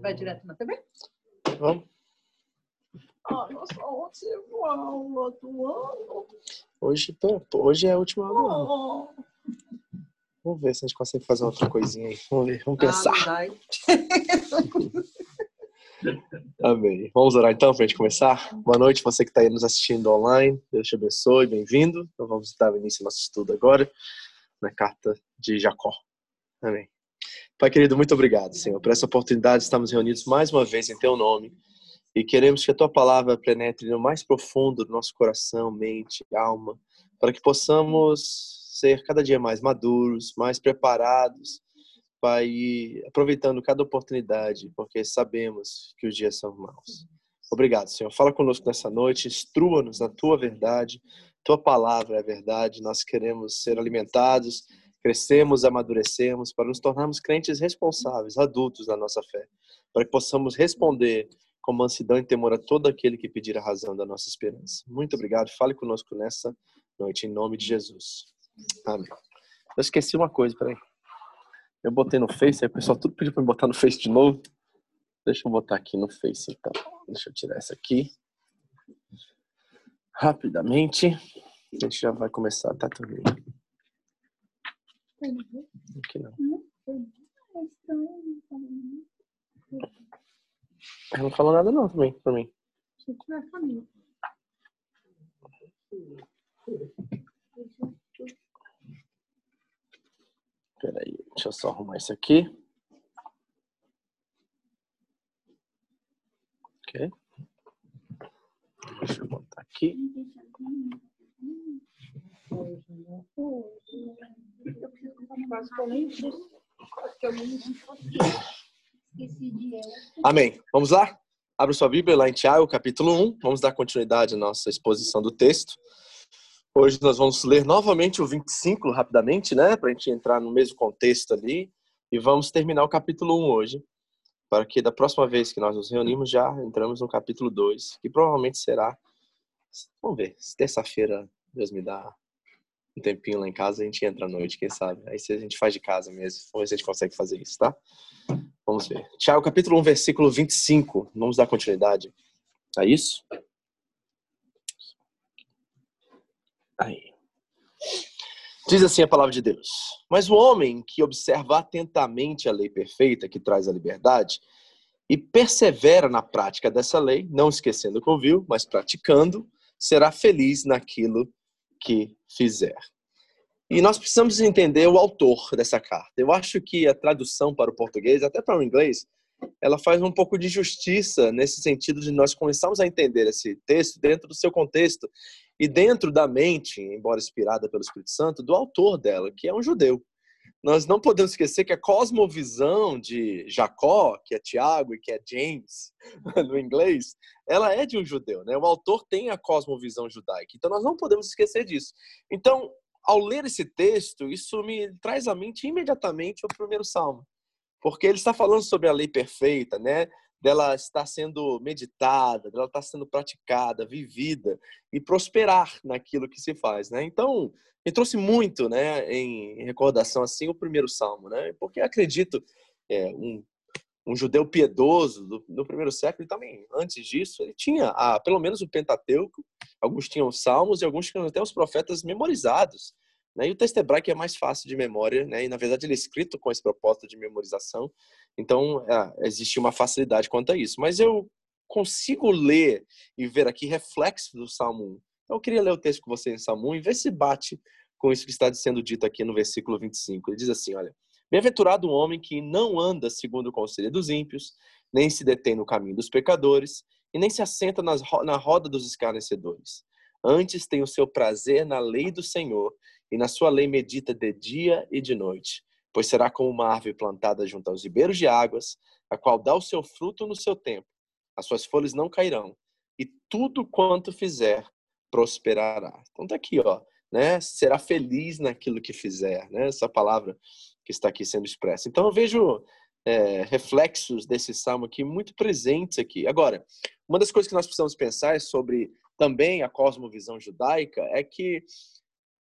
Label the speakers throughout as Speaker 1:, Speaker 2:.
Speaker 1: Vai direto na TV?
Speaker 2: Vamos.
Speaker 1: Ah, nossa, você aula do ano?
Speaker 2: Hoje, pô, hoje é a última aula.
Speaker 1: Oh.
Speaker 2: Vamos ver se a gente consegue fazer outra coisinha aí. Vamos ver, vamos pensar.
Speaker 1: Ah.
Speaker 2: Amém. Vamos orar então para a gente começar? Boa noite, você que está aí nos assistindo online. Deus te abençoe, bem-vindo. Então vamos dar início ao nosso estudo agora na carta de Jacó. Amém. Pai querido, muito obrigado, Senhor, por essa oportunidade de estarmos reunidos mais uma vez em Teu nome e queremos que a Tua palavra penetre no mais profundo do nosso coração, mente, alma, para que possamos ser cada dia mais maduros, mais preparados, Pai, aproveitando cada oportunidade, porque sabemos que os dias são maus. Obrigado, Senhor. Fala conosco nessa noite, instrua-nos na Tua verdade. Tua palavra é verdade. Nós queremos ser alimentados, crescemos, amadurecemos, para nos tornarmos crentes responsáveis, adultos na nossa fé, para que possamos responder com mansidão e temor a todo aquele que pedir a razão da nossa esperança. Muito obrigado. Fale conosco nessa noite, em nome de Jesus. Amém. Eu esqueci uma coisa, peraí. Eu botei no Face, aí o pessoal tudo pediu para me botar no Face de novo. Deixa eu botar aqui no Face, então. Deixa eu tirar essa aqui. Rapidamente. A gente já vai começar, tá também. Aqui não. Ela não falou nada não também, pra mim. Peraí, deixa eu só arrumar isso aqui. Ok. Deixa eu botar aqui. Amém. Vamos lá? Abra sua Bíblia lá em Tiago, capítulo 1. Vamos dar continuidade à nossa exposição do texto. Hoje nós vamos ler novamente o 25 rapidamente, né? Para a gente entrar no mesmo contexto ali. E vamos terminar o capítulo 1 hoje. Para que da próxima vez que nós nos reunimos já entramos no capítulo 2, que provavelmente será. Vamos ver, terça-feira Deus me dá um tempinho lá em casa, a gente entra à noite, quem sabe? Aí se a gente faz de casa mesmo, vamos ver se a gente consegue fazer isso, tá? Vamos ver. Tiago, capítulo 1, versículo 25. Vamos dar continuidade a isso? Aí. Diz assim a palavra de Deus: Mas o homem que observa atentamente a lei perfeita que traz a liberdade e persevera na prática dessa lei, não esquecendo o que ouviu, mas praticando, será feliz naquilo que fizer. E nós precisamos entender o autor dessa carta. Eu acho que a tradução para o português, até para o inglês, ela faz um pouco de justiça nesse sentido de nós começarmos a entender esse texto dentro do seu contexto e dentro da mente, embora inspirada pelo Espírito Santo, do autor dela, que é um judeu. Nós não podemos esquecer que a cosmovisão de Jacó, que é Tiago e que é James no inglês, ela é de um judeu, né? O autor tem a cosmovisão judaica. Então nós não podemos esquecer disso. Então, ao ler esse texto, isso me traz à mente imediatamente o primeiro salmo. Porque ele está falando sobre a lei perfeita, né? Dela estar sendo meditada, dela estar sendo praticada, vivida e prosperar naquilo que se faz, né? Então, me trouxe muito, né, em recordação assim o primeiro salmo, né? Porque acredito é, um, um judeu piedoso do, do, primeiro século e também antes disso ele tinha a, pelo menos o Pentateuco, alguns tinham os salmos e alguns tinham até os profetas memorizados. Né? E o texto hebraico é mais fácil de memória, né? E na verdade ele é escrito com esse propósito de memorização. Então é, existe uma facilidade quanto a isso. Mas eu consigo ler e ver aqui reflexos do Salmo 1 então, eu queria ler o texto com você em Salmo e ver se bate com isso que está sendo dito aqui no versículo 25. Ele diz assim: Olha, bem-aventurado o homem que não anda segundo o conselho dos ímpios, nem se detém no caminho dos pecadores, e nem se assenta nas, na roda dos escarnecedores. Antes tem o seu prazer na lei do Senhor, e na sua lei medita de dia e de noite. Pois será como uma árvore plantada junto aos ribeiros de águas, a qual dá o seu fruto no seu tempo. As suas folhas não cairão, e tudo quanto fizer prosperará. Então tá aqui, ó, né? Será feliz naquilo que fizer, né? Essa palavra que está aqui sendo expressa. Então eu vejo é, reflexos desse salmo aqui muito presentes aqui. Agora, uma das coisas que nós precisamos pensar é sobre também a cosmovisão judaica é que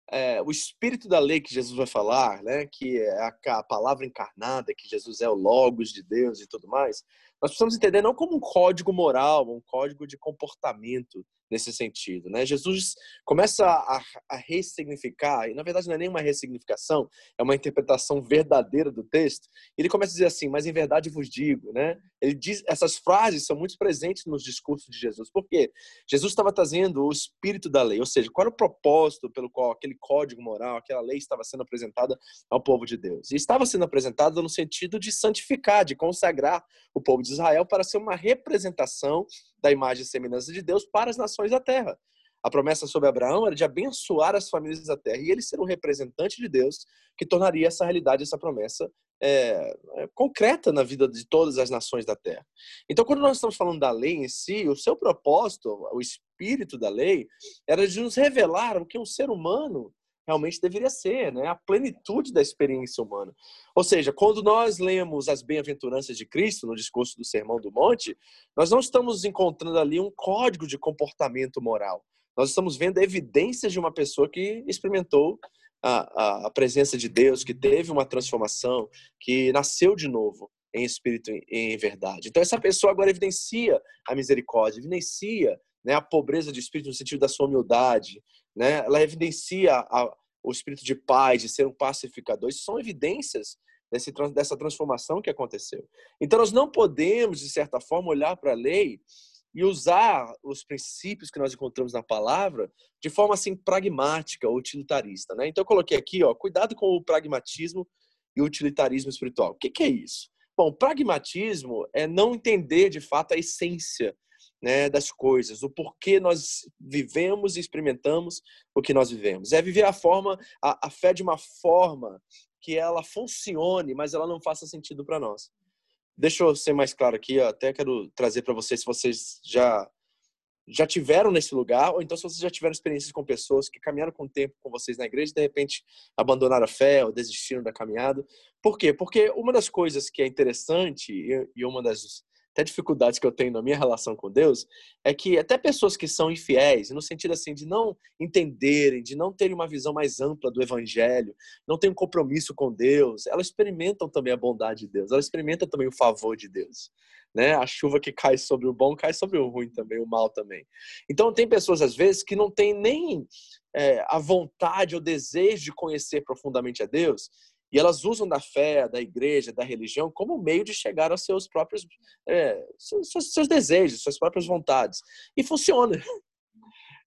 Speaker 2: é, o espírito da lei que Jesus vai falar, né, que é a, a, palavra encarnada, que Jesus é o Logos de Deus e tudo mais, nós precisamos entender não como um código moral, um código de comportamento nesse sentido. Né? Jesus começa a, a ressignificar, e na verdade não é nenhuma ressignificação, é uma interpretação verdadeira do texto. Ele começa a dizer assim, mas em verdade vos digo. Né? Ele diz, essas frases são muito presentes nos discursos de Jesus. Por quê? Jesus estava trazendo o espírito da lei, ou seja, qual era o propósito pelo qual aquele código moral, aquela lei estava sendo apresentada ao povo de Deus. E estava sendo apresentada no sentido de santificar, de consagrar o povo de Israel para ser uma representação da imagem e semelhança de Deus para as nações da terra. A promessa sobre Abraão era de abençoar as famílias da terra e ele ser um representante de Deus que tornaria essa realidade, essa promessa é, é, concreta na vida de todas as nações da terra. Então, quando nós estamos falando da lei em si, o seu propósito, o espírito da lei, era de nos revelar o que um ser humano realmente deveria ser, né? A plenitude da experiência humana. Ou seja, quando nós lemos as bem-aventuranças de Cristo no discurso do Sermão do Monte, nós não estamos encontrando ali um código de comportamento moral. Nós estamos vendo evidências de uma pessoa que experimentou a, a, a presença de Deus, que teve uma transformação, que nasceu de novo em espírito e em verdade. Então essa pessoa agora evidencia a misericórdia, evidencia né, a pobreza de espírito no sentido da sua humildade, né? Ela evidencia a, o espírito de paz, de ser um pacificador. Isso são evidências desse, dessa transformação que aconteceu. Então, nós não podemos, de certa forma, olhar para a lei e usar os princípios que nós encontramos na palavra de forma assim pragmática utilitarista, né? Então eu coloquei aqui, ó, cuidado com o pragmatismo e o utilitarismo espiritual. O que, que é isso? Bom, pragmatismo é não entender de fato a essência né, das coisas, o porquê nós vivemos e experimentamos o que nós vivemos. É viver a forma, a, a fé de uma forma que ela funcione, mas ela não faça sentido para nós. Deixa eu ser mais claro aqui, até quero trazer para vocês se vocês já já tiveram nesse lugar, ou então se vocês já tiveram experiências com pessoas que caminharam com o tempo com vocês na igreja e de repente abandonaram a fé ou desistiram da caminhada. Por quê? Porque uma das coisas que é interessante e uma das até dificuldades que eu tenho na minha relação com Deus, é que até pessoas que são infiéis, no sentido assim de não entenderem, de não terem uma visão mais ampla do evangelho, não terem um compromisso com Deus, elas experimentam também a bondade de Deus, elas experimentam também o favor de Deus. Né? A chuva que cai sobre o bom cai sobre o ruim também, o mal também. Então tem pessoas às vezes que não têm nem é, a vontade ou desejo de conhecer profundamente a Deus e elas usam da fé, da igreja, da religião como meio de chegar aos seus próprios é, seus, seus, desejos, suas próprias vontades. E funciona.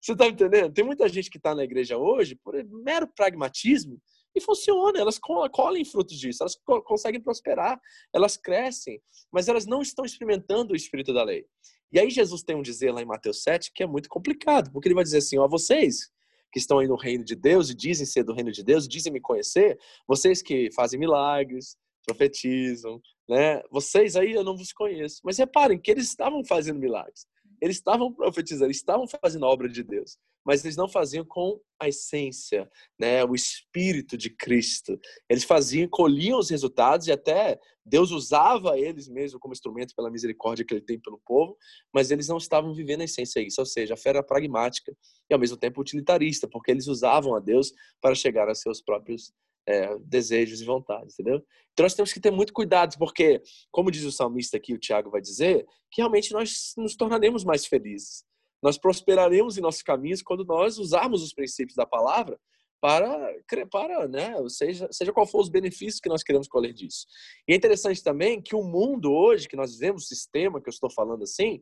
Speaker 2: Você está entendendo? Tem muita gente que está na igreja hoje por mero pragmatismo e funciona. Elas colhem frutos disso, elas conseguem prosperar, elas crescem, mas elas não estão experimentando o espírito da lei. E aí Jesus tem um dizer lá em Mateus 7 que é muito complicado, porque ele vai dizer assim: ó, vocês que estão aí no reino de Deus e dizem ser do reino de Deus, dizem me conhecer, vocês que fazem milagres, profetizam, né? Vocês aí eu não vos conheço. Mas reparem que eles estavam fazendo milagres. Eles estavam profetizando, estavam fazendo a obra de Deus, mas eles não faziam com a essência, né, o espírito de Cristo. Eles faziam, colhiam os resultados e até Deus usava eles mesmo como instrumento pela misericórdia que ele tem pelo povo, mas eles não estavam vivendo a essência disso, ou seja, a fé era pragmática e ao mesmo tempo utilitarista, porque eles usavam a Deus para chegar a seus próprios é, desejos e vontades, entendeu? Então nós temos que ter muito cuidado, porque, como diz o salmista aqui, o Tiago vai dizer, que realmente nós nos tornaremos mais felizes. Nós prosperaremos em nossos caminhos quando nós usarmos os princípios da palavra para, para né, seja, seja qual for os benefícios que nós queremos colher disso. E é interessante também que o mundo hoje, que nós vivemos, o sistema que eu estou falando assim,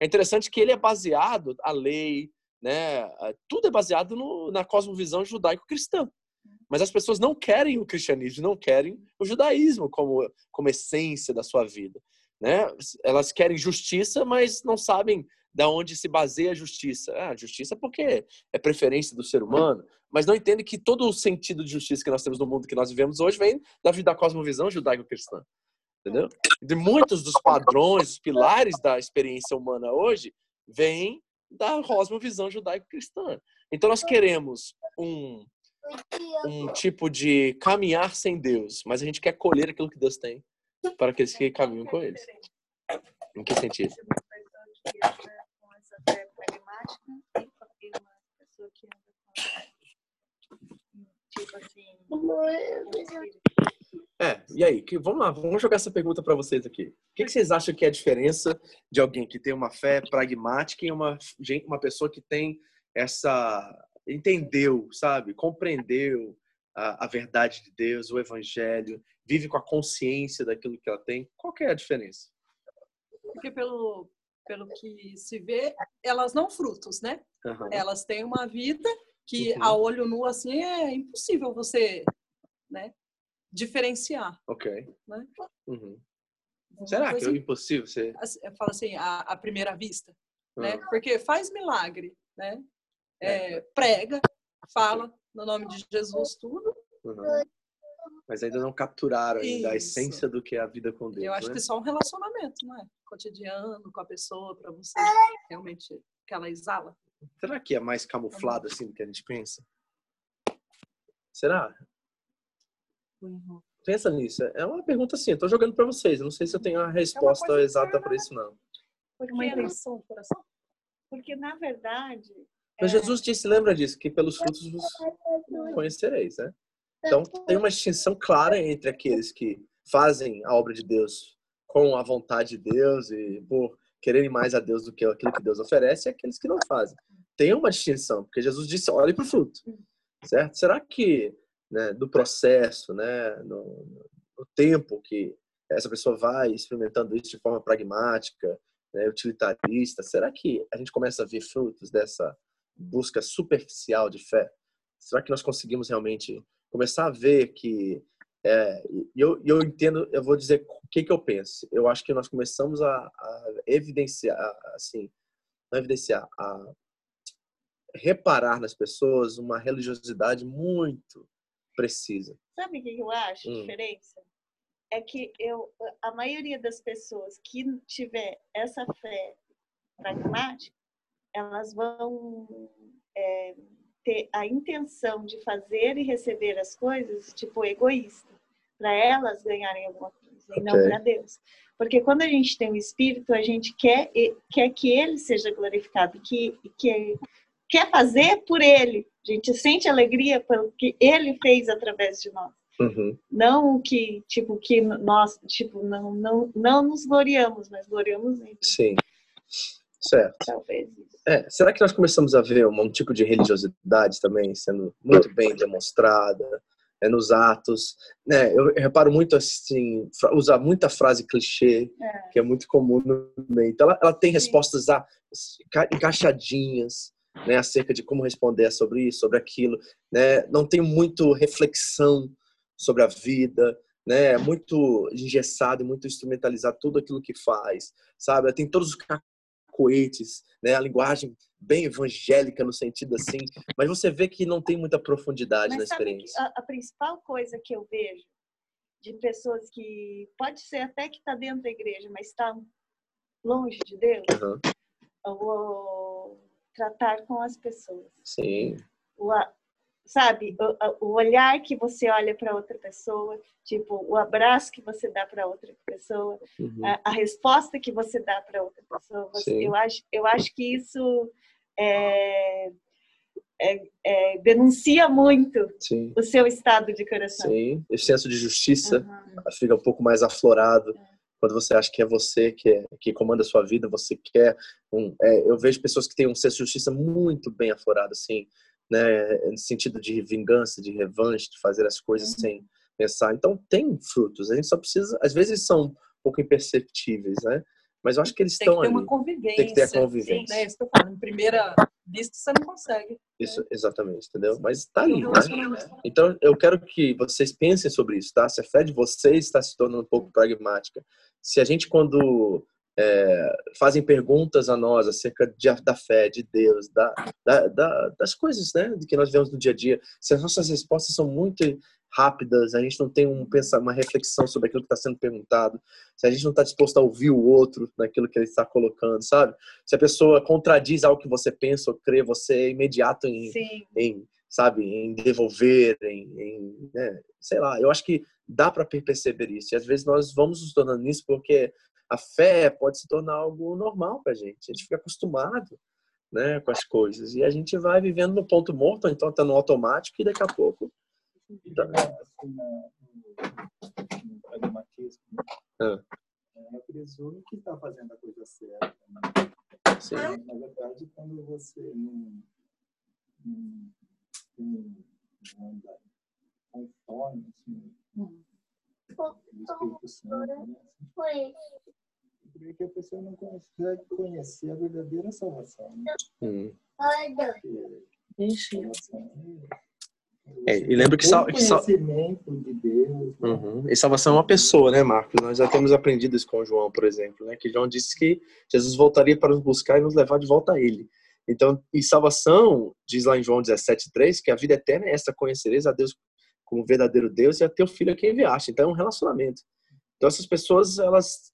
Speaker 2: é interessante que ele é baseado, a lei, né, tudo é baseado no, na cosmovisão judaico-cristã. Mas as pessoas não querem o cristianismo, não querem o judaísmo como, como essência da sua vida. Né? Elas querem justiça, mas não sabem da onde se baseia a justiça. Ah, justiça porque é preferência do ser humano, mas não entendem que todo o sentido de justiça que nós temos no mundo que nós vivemos hoje vem da da cosmovisão judaico-cristã. Entendeu? De muitos dos padrões, os pilares da experiência humana hoje vêm da cosmovisão judaico-cristã. Então nós queremos um um tipo de caminhar sem Deus, mas a gente quer colher aquilo que Deus tem para aqueles que caminham com eles. Em que sentido? É, e aí? Que, vamos lá, vamos jogar essa pergunta para vocês aqui. O que, que, vocês acham que é a diferença de alguém que tem uma fé pragmática e uma, uma pessoa que tem essa. Entendeu, sabe? Compreendeu a, a verdade de Deus, o evangelho, vive com a consciência daquilo que ela tem. Qual que é a diferença?
Speaker 1: Porque pelo, pelo que se vê, elas não frutos, né? Uhum. Elas têm uma vida que uhum. a olho nu assim é impossível você, né, diferenciar.
Speaker 2: Ok. Né? Uhum. Será que é impossível você?
Speaker 1: Eu falo assim, a, a primeira vista, né? Ah. Porque faz milagre, né? É, prega, fala no nome de Jesus tudo. Uhum.
Speaker 2: Mas ainda não capturaram ainda a essência do que é a vida com Deus.
Speaker 1: Eu acho
Speaker 2: né?
Speaker 1: que só um relacionamento, não é? Cotidiano com a pessoa para você realmente que ela exala.
Speaker 2: Será que é mais camuflado assim do que a gente pensa? Será? Uhum. Pensa nisso. É uma pergunta assim, eu tô jogando para vocês. Eu não sei se eu tenho a é resposta é exata para isso, não.
Speaker 1: Porque uma intenção do coração. Porque, na verdade.
Speaker 2: Mas é... Jesus disse, lembra disso, que pelos frutos vos conhecereis, né? Então, tem uma distinção clara entre aqueles que fazem a obra de Deus com a vontade de Deus e por quererem mais a Deus do que aquilo que Deus oferece, e aqueles que não fazem. Tem uma distinção, porque Jesus disse: olhe para o fruto, certo? Será que né, do processo, né, no, no, tempo que essa pessoa vai experimentando isso de forma pragmática, né, utilitarista, será que a gente começa a ver frutos dessa busca superficial de fé? Será que nós conseguimos realmente começar a ver que é, eu, eu entendo, eu vou dizer o que, que eu penso. Eu acho que nós começamos a, a evidenciar, assim, não evidenciar, a reparar nas pessoas uma religiosidade muito precisa.
Speaker 3: Sabe o que eu acho a hum. diferença? É que eu, a maioria das pessoas que tiver essa fé pragmática, elas vão é, ter a intenção de fazer e receber as coisas, tipo, egoísta, para elas ganharem alguma coisa, okay. e não para Deus. Porque quando a gente tem o Espírito, a gente quer, quer que Ele seja glorificado, que, que quer fazer por Ele. A gente sente alegria pelo que Ele fez através de nós. Uhum. Não que, tipo, que nós, tipo, não, não, não nos gloriamos, mas gloriamos Ele.
Speaker 2: Sim. Certo. Talvez É, será que nós começamos a ver um, um tipo de religiosidade também sendo muito bem demonstrada é, nos atos? Né? Eu, eu, reparo muito assim, usar muita frase clichê, é. que é muito comum no meio. Então, ela, ela tem respostas a, encaixadinhas, né, acerca de como responder sobre isso, sobre aquilo, né? Não tem muito reflexão sobre a vida, né? É muito engessado, muito instrumentalizado tudo aquilo que faz, sabe? Tem todos os coetes, né? A linguagem bem evangélica no sentido assim, mas você vê que não tem muita profundidade mas na experiência.
Speaker 3: A, a, principal coisa que eu vejo de pessoas que pode ser até que está dentro da igreja, mas está longe de Deus, uhum. o, tratar com as pessoas.
Speaker 2: Sim.
Speaker 3: O, sabe, o, o olhar que você olha para outra pessoa, tipo, o abraço que você dá para outra pessoa, uhum. a, a, resposta que você dá para outra pessoa. Eu, acho, eu acho que isso é, é, é, denuncia muito Sim. o seu estado de coração.
Speaker 2: Sim, esse senso de justiça uhum. fica um pouco mais aflorado. É. Quando você acha que é você que, é, que comanda a sua vida, você quer um, é, eu vejo pessoas que têm um senso de justiça muito bem aflorado, assim, né, no sentido de vingança, de revanche, de fazer as coisas uhum. sem pensar. Então tem frutos, a gente só precisa, às vezes são um pouco imperceptíveis, né? Mas eu acho que eles
Speaker 1: tem
Speaker 2: estão
Speaker 1: ali. Tem que ter uma convivência.
Speaker 2: Tem que ter a convivência.
Speaker 1: Sim, né? Isso que eu falo. Em primeira vista você não consegue.
Speaker 2: Isso, né? exatamente, entendeu? Mas está ali, né? Então eu quero que vocês pensem sobre isso, tá? Se a fé de vocês está se tornando um pouco pragmática. Se a gente, quando é, fazem perguntas a nós acerca de, da fé, de Deus, da, da, da, das coisas né, que nós vemos no dia a dia. Se as nossas respostas são muito rápidas, a gente não tem um, uma reflexão sobre aquilo que está sendo perguntado, se a gente não está disposto a ouvir o outro naquilo que ele está colocando, sabe? Se a pessoa contradiz algo que você pensa ou crê, você é imediato em, em sabe, em devolver, em, em né? sei lá. Eu acho que dá para perceber isso. E às vezes nós vamos nos tornando nisso porque a fé pode se tornar algo normal para a gente. A gente fica acostumado né, com as coisas. E a gente vai vivendo no ponto morto, então está no automático e daqui a pouco.
Speaker 4: Tá... no pragmatismo, né? ah. é, presume que está fazendo a coisa certa. Né? Sim. Na verdade, quando você não, não, não anda conforme assim, Assim, porque a pessoa não consegue conhecer a verdadeira salvação. Né? Hum.
Speaker 2: É, e lembra que, sal, que sal...
Speaker 4: de Deus.
Speaker 2: Né? Uhum. E salvação é uma pessoa, né, Marcos? Nós já temos aprendido isso com João, por exemplo, né? Que João disse que Jesus voltaria para nos buscar e nos levar de volta a Ele. Então, e salvação, diz lá em João 17,3, que a vida eterna é esta, conhecereis a Deus como verdadeiro Deus e a teu filho a quem enviaste. Então, é um relacionamento. Então, essas pessoas, elas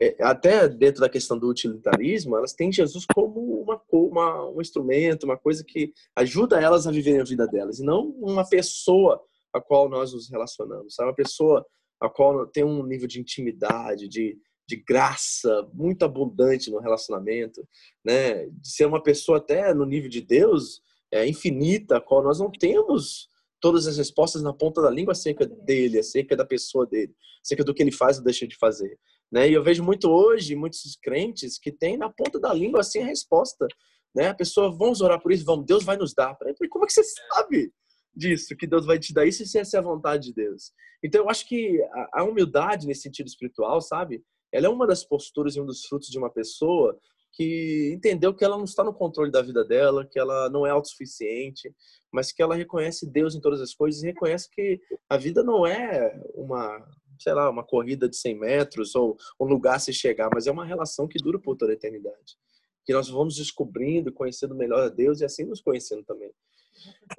Speaker 2: é, até dentro da questão do utilitarismo, elas têm Jesus como uma, uma, um instrumento, uma coisa que ajuda elas a viverem a vida delas, e não uma pessoa a qual nós nos relacionamos, sabe? Uma pessoa a qual tem um nível de intimidade, de, de graça muito abundante no relacionamento, né? De ser uma pessoa até no nível de Deus é, infinita, a qual nós não temos todas as respostas na ponta da língua acerca dele, acerca da pessoa dele, acerca do que ele faz ou deixa de fazer. Né? E eu vejo muito hoje, muitos crentes que têm na ponta da língua assim a resposta. Né? A pessoa, vamos orar por isso, vamos, Deus vai nos dar. Falei, como é que você sabe disso, que Deus vai te dar isso se essa é a vontade de Deus? Então eu acho que a humildade nesse sentido espiritual, sabe? Ela é uma das posturas e um dos frutos de uma pessoa que entendeu que ela não está no controle da vida dela, que ela não é autossuficiente, mas que ela reconhece Deus em todas as coisas e reconhece que a vida não é uma sei lá, uma corrida de 100 metros ou um lugar a se chegar, mas é uma relação que dura por toda a eternidade. Que nós vamos descobrindo, conhecendo melhor a Deus e assim nos conhecendo também.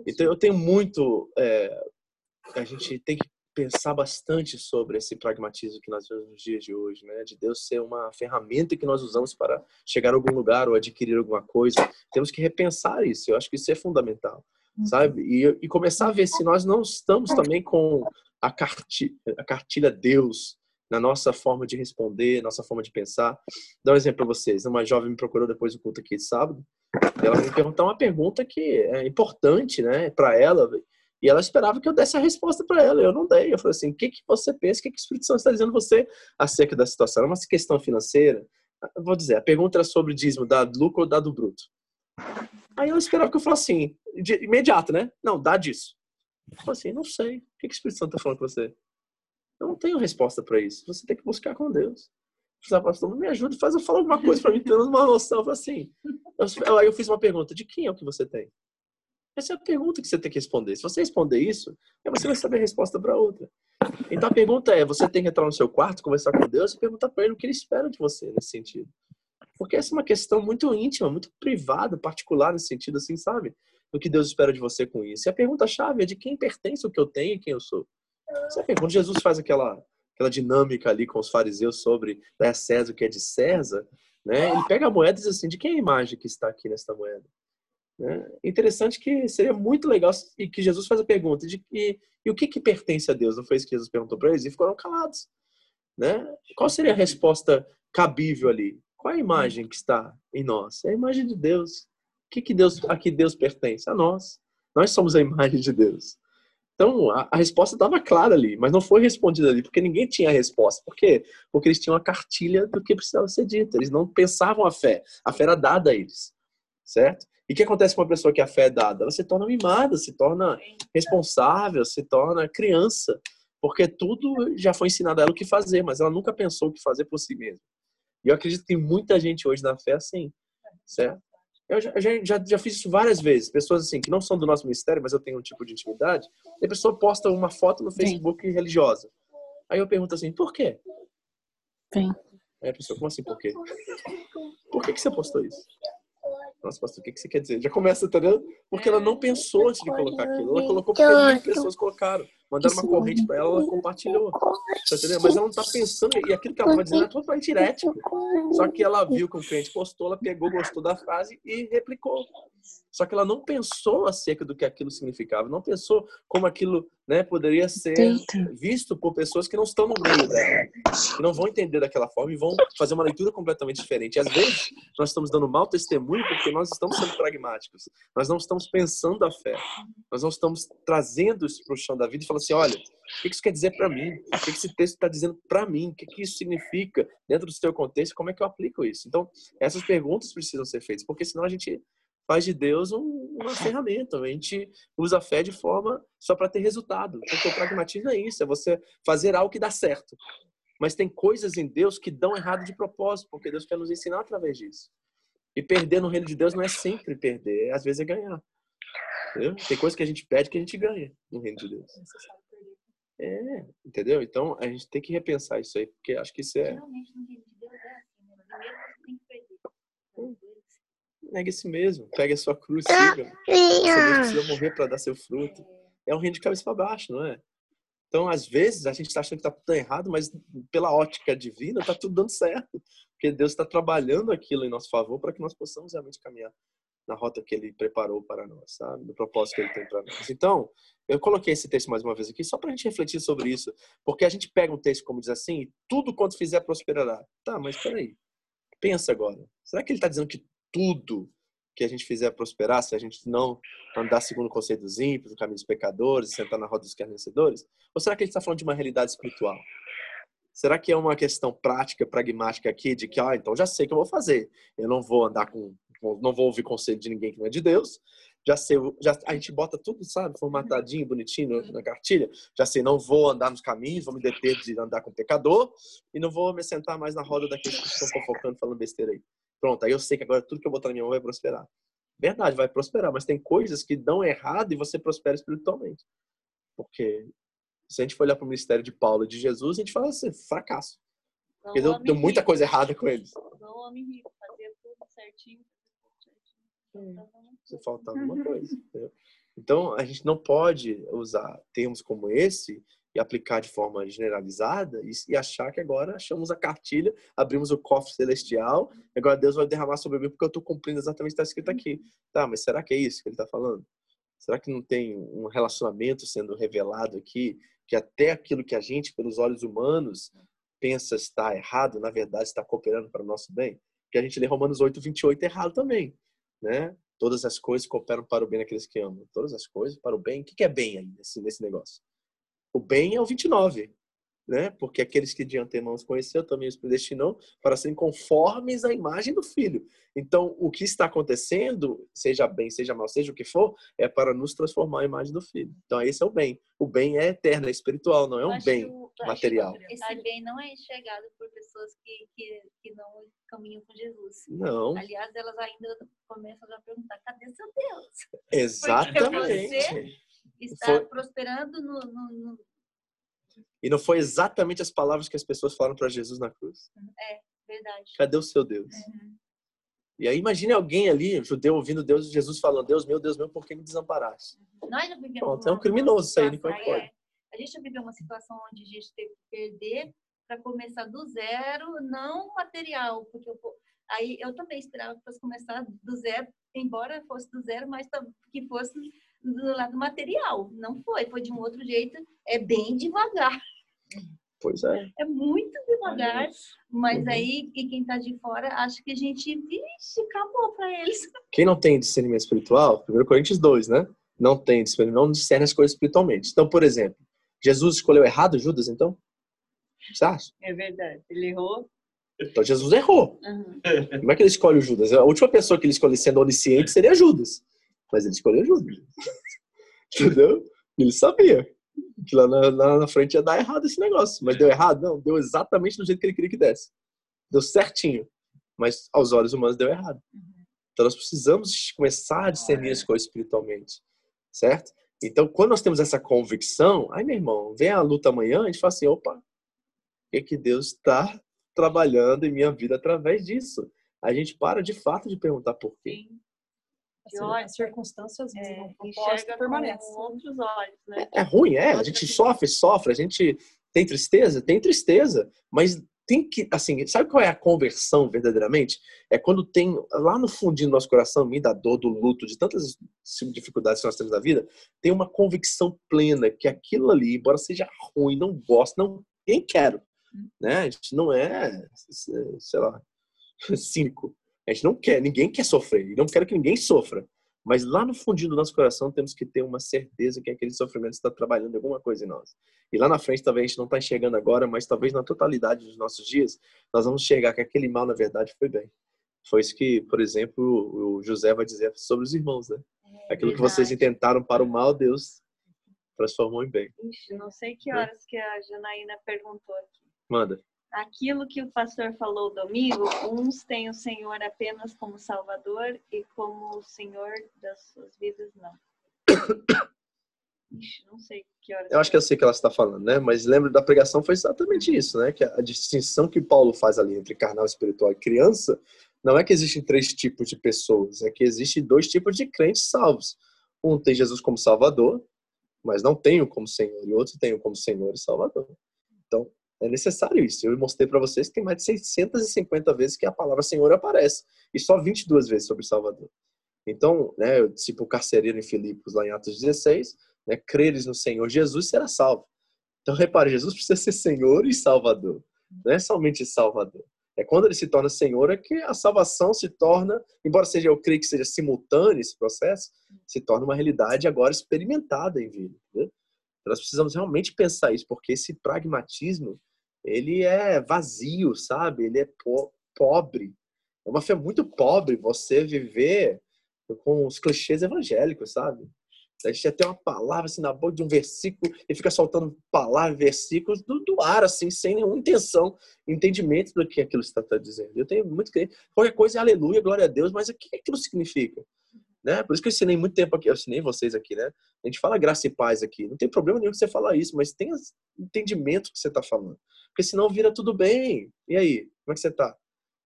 Speaker 2: Então eu tenho muito. É, a gente tem que pensar bastante sobre esse pragmatismo que nós vemos nos dias de hoje, né? De Deus ser uma ferramenta que nós usamos para chegar a algum lugar ou adquirir alguma coisa. Temos que repensar isso. Eu acho que isso é fundamental, uhum. sabe? E, e começar a ver se nós não estamos também com a cartilha, a cartilha Deus na nossa forma de responder, nossa forma de pensar. Dá um exemplo para vocês. Uma jovem me procurou depois do culto aqui de sábado. ela me perguntou uma pergunta que é importante, né, para ela. E ela esperava que eu desse a resposta para ela. Eu não dei. Eu falei assim: o que, que você pensa? O que, que o Espírito Santo está dizendo você acerca da situação? É uma questão financeira? Eu vou dizer, a pergunta era sobre dízimo, dá lucro ou dá do bruto? Aí eu esperava que eu falasse assim, de imediato, né? Não, dá disso. Eu falei assim, não sei. O que, que o Espírito Santo está falando com você? Eu não tenho resposta para isso. Você tem que buscar com Deus. Eu falei, pastor, me ajuda, faz eu falar alguma coisa para mim, tendo uma noção. Eu falei assim. Eu, aí eu fiz uma pergunta: de quem é o que você tem? Essa é a pergunta que você tem que responder. Se você responder isso, você vai saber a resposta para outra. Então a pergunta é: você tem que entrar no seu quarto, conversar com Deus e perguntar para Ele o que Ele espera de você nesse sentido. Porque essa é uma questão muito íntima, muito privada, particular nesse sentido, assim, sabe? do que Deus espera de você com isso. E a pergunta-chave é de quem pertence o que eu tenho e quem eu sou. Sabe, quando Jesus faz aquela, aquela dinâmica ali com os fariseus sobre a César o que é de César, né? ele pega a moeda e diz assim, de quem é a imagem que está aqui nesta moeda? Né? Interessante que seria muito legal e que Jesus faz a pergunta de e, e o que, que pertence a Deus? Não foi isso que Jesus perguntou para eles? E ficaram calados. Né? Qual seria a resposta cabível ali? Qual a imagem que está em nós? É a imagem de Deus que, que Deus, a que Deus pertence? A nós. Nós somos a imagem de Deus. Então, a, a resposta estava clara ali, mas não foi respondida ali, porque ninguém tinha a resposta. Por quê? Porque eles tinham a cartilha do que precisava ser dito. Eles não pensavam a fé. A fé era dada a eles. Certo? E o que acontece com uma pessoa que a fé é dada? Ela se torna mimada, se torna responsável, se torna criança. Porque tudo já foi ensinado a ela o que fazer, mas ela nunca pensou o que fazer por si mesma. E eu acredito que tem muita gente hoje na fé assim. Certo? Eu já, já, já, fiz isso várias vezes. Pessoas assim, que não são do nosso ministério, mas eu tenho um tipo de intimidade. E a pessoa posta uma foto no Facebook Sim. religiosa. Aí eu pergunto assim, por quê?
Speaker 5: Sim.
Speaker 2: Aí a pessoa, como assim, por quê? Por que, que você postou isso? Nossa, pastor, o que, que você quer dizer? Já começa, entendeu? Porque ela não pensou antes de colocar aquilo. Ela colocou porque muitas pessoas colocaram. Mandaram uma corrente para ela, ela compartilhou. Tá entendendo? Mas ela não tá pensando, e aquilo que ela vai dizendo é totalmente dirético. Só que ela viu que o cliente postou, ela pegou, gostou da frase e replicou. Só que ela não pensou acerca do que aquilo significava, não pensou como aquilo né, poderia ser visto por pessoas que não estão no meio dela, que não vão entender daquela forma e vão fazer uma leitura completamente diferente. E às vezes nós estamos dando mau testemunho porque nós estamos sendo pragmáticos, nós não estamos pensando a fé, nós não estamos trazendo isso para o chão da vida e falando assim, olha, o que isso quer dizer para mim? O que esse texto está dizendo para mim? O que isso significa dentro do seu contexto? Como é que eu aplico isso? Então, essas perguntas precisam ser feitas, porque senão a gente faz de Deus um, uma ferramenta. A gente usa a fé de forma só para ter resultado. Porque o pragmatismo é isso, é você fazer algo que dá certo. Mas tem coisas em Deus que dão errado de propósito, porque Deus quer nos ensinar através disso. E perder no reino de Deus não é sempre perder, às vezes é ganhar. Entendeu? Tem coisas que a gente pede que a gente ganha no reino de Deus. É, entendeu? Então a gente tem que repensar isso aí, porque acho que isso é. Realmente no reino de Deus é assim, né? Primeiro você tem que perder. Hum. Negue-se mesmo, pegue a sua cruz, siga. Você precisa morrer para dar seu fruto. É um reino de cabeça para baixo, não é? Então, às vezes, a gente está achando que está tudo errado, mas pela ótica divina, está tudo dando certo. Porque Deus está trabalhando aquilo em nosso favor para que nós possamos realmente caminhar na rota que Ele preparou para nós, sabe? No propósito que Ele tem para nós. Então, eu coloquei esse texto mais uma vez aqui só para a gente refletir sobre isso. Porque a gente pega um texto como diz assim, tudo quanto fizer prosperará. Tá, mas peraí. Pensa agora. Será que ele está dizendo que tudo que a gente fizer prosperar, se a gente não andar segundo o conceito dos ímpios, o caminho dos pecadores, sentar na roda dos escarnecedores? Ou será que ele está falando de uma realidade espiritual? Será que é uma questão prática, pragmática aqui, de que, ah, então já sei o que eu vou fazer. Eu não vou andar com, não vou ouvir conselho de ninguém que não é de Deus. Já sei, já, a gente bota tudo, sabe, formatadinho, bonitinho na cartilha. Já sei, não vou andar nos caminhos, vou me deter de andar com pecador e não vou me sentar mais na roda daqueles que estão fofocando, falando besteira aí. Pronto, aí eu sei que agora tudo que eu botar na minha mão vai prosperar. Verdade, vai prosperar, mas tem coisas que dão errado e você prospera espiritualmente. Porque se a gente for olhar para o ministério de Paulo e de Jesus, a gente fala assim, fracasso. Porque deu, deu, muita coisa errada com eles.
Speaker 3: Não homem rico, fazia tudo certinho.
Speaker 2: Se faltava alguma coisa. Entendeu? Então, a gente não pode usar termos como esse e aplicar de forma generalizada e, achar que agora achamos a cartilha, abrimos o cofre celestial, agora Deus vai derramar sobre mim porque eu estou cumprindo exatamente o que está escrito aqui. Tá, mas será que é isso que ele está falando? Será que não tem um relacionamento sendo revelado aqui que até aquilo que a gente, pelos olhos humanos, pensa estar errado, na verdade está cooperando para o nosso bem? Que a gente lê Romanos 8, 28 errado também, né? Todas as coisas cooperam para o bem daqueles que amam. Todas as coisas para o bem. O que é bem aí nesse, nesse negócio? O bem é o 29, né? Porque aqueles que de antemão os conheceu também os predestinou para serem conformes à imagem do Filho. Então, o que está acontecendo, seja bem, seja mal, seja o que for, é para nos transformar à imagem do Filho. Então, esse é o bem. O bem é eterno, é espiritual, não é um bem material.
Speaker 3: Esse bem não é enxergado por pessoas que, que, que não caminham com Jesus.
Speaker 2: Não.
Speaker 3: Aliás, elas ainda começam a perguntar: cadê seu Deus?
Speaker 2: Exatamente
Speaker 3: está foi... prosperando no, no, no,
Speaker 2: E não foi exatamente as palavras que as pessoas falaram para Jesus na cruz.
Speaker 3: É, verdade.
Speaker 2: Cadê o seu Deus? Uhum. E aí imagine alguém ali, judeu, ouvindo Deus, Jesus falando, Deus meu, Deus meu, por que me desamparaste?
Speaker 3: Nós já vivemos
Speaker 2: Pronto, é um criminoso isso aí, não pode. É.
Speaker 3: A gente já viveu uma situação onde a gente teve que perder para começar do zero, não material, porque eu, aí eu também esperava que fosse começar do zero, embora fosse do zero, mas que fosse do lado material. Não foi, foi de um outro jeito, é bem devagar.
Speaker 2: Pois é.
Speaker 3: É muito devagar, mas uhum. aí e quem está de fora acha que a gente, vixe, acabou para eles.
Speaker 2: Quem não tem discernimento espiritual, 1 Coríntios 2, né? Não tem discernimento, não discerne as coisas espiritualmente. Então, por exemplo, Jesus escolheu errado Judas, então? Você acha?
Speaker 3: É verdade, ele errou.
Speaker 2: Então Jesus errou. Uhum. Como é que ele escolhe o Judas? A última pessoa que ele escolhe sendo onisciente seria Judas. Mas ele escolheu Judas. Entendeu? Ele sabia que lá na, lá na, frente ia dar errado esse negócio. Mas deu errado? Não, deu exatamente do jeito que ele queria que desse. Deu certinho. Mas aos olhos humanos deu errado. Então nós precisamos começar a discernir as coisas espiritualmente. Certo? Então, quando nós temos essa convicção, ai meu irmão, vem a luta amanhã, a gente fala assim: opa, o que, que Deus está trabalhando em minha vida através disso? A gente para de fato de perguntar por quê.
Speaker 1: Sim. As circunstâncias é, enxerga permanece.
Speaker 3: com outros olhos, né?
Speaker 2: É, é ruim, é. A gente sofre, sofre. A gente tem tristeza, tem tristeza, mas tem que, assim, sabe qual é a conversão verdadeiramente? É quando tem lá no fundinho do nosso coração, me da dor, do luto, de tantas dificuldades que nós temos na vida, tem uma convicção plena que aquilo ali, embora seja ruim, não gosto, não nem quero, né? A gente não é, sei lá, cínico. A gente não quer, ninguém quer sofrer, não quero que ninguém sofra. Mas lá no fundinho do nosso coração temos que ter uma certeza que aquele sofrimento está trabalhando alguma coisa em nós. E lá na frente talvez a gente não está enxergando agora, mas talvez na totalidade dos nossos dias nós vamos enxergar que aquele mal na verdade foi bem. Foi isso que, por exemplo, o José vai dizer sobre os irmãos, né? É, Aquilo verdade. que vocês intentaram para o mal, Deus transformou em bem.
Speaker 3: Ixi, não sei que horas que a Janaína perguntou aqui.
Speaker 2: Manda
Speaker 3: aquilo que o pastor falou domingo, uns têm o Senhor apenas como Salvador e como o Senhor das suas vidas, não. Ixi, não sei que horas.
Speaker 2: Eu acho que eu sei que ela está falando, né? Mas lembro da pregação foi exatamente isso, né? Que a distinção que Paulo faz ali entre carnal, espiritual e criança não é que existem três tipos de pessoas, é que existem dois tipos de crentes salvos. Um tem Jesus como Salvador, mas não tem o como Senhor, e outro tem o como Senhor e Salvador. Então, é necessário isso. Eu mostrei para vocês que tem mais de 650 vezes que a palavra Senhor aparece e só 22 vezes sobre Salvador. Então, né, eu disse para o carcereiro em Filipos, lá em Atos 16, né, creres no Senhor Jesus será salvo. Então, repare, Jesus precisa ser Senhor e Salvador. Não é somente Salvador. É quando ele se torna Senhor é que a salvação se torna, embora seja eu creio que seja simultâneo esse processo, se torna uma realidade agora experimentada em vida. Né? Nós precisamos realmente pensar isso, porque esse pragmatismo ele é vazio, sabe? Ele é po pobre. É uma fé muito pobre você viver com os clichês evangélicos, sabe? A gente tem uma palavra assim na boca de um versículo e fica soltando palavras, versículos do, do ar, assim, sem nenhuma intenção, entendimento do que aquilo está, dizendo. Eu tenho muito que qualquer coisa é aleluia, glória a Deus, mas o que aquilo significa? Né? Por isso que eu ensinei muito tempo aqui, eu ensinei vocês aqui, né? A gente fala graça e paz aqui. Não tem problema nenhum que você falar isso, mas tenha entendimento que você está falando. Porque senão vira tudo bem. E aí, como é que você está?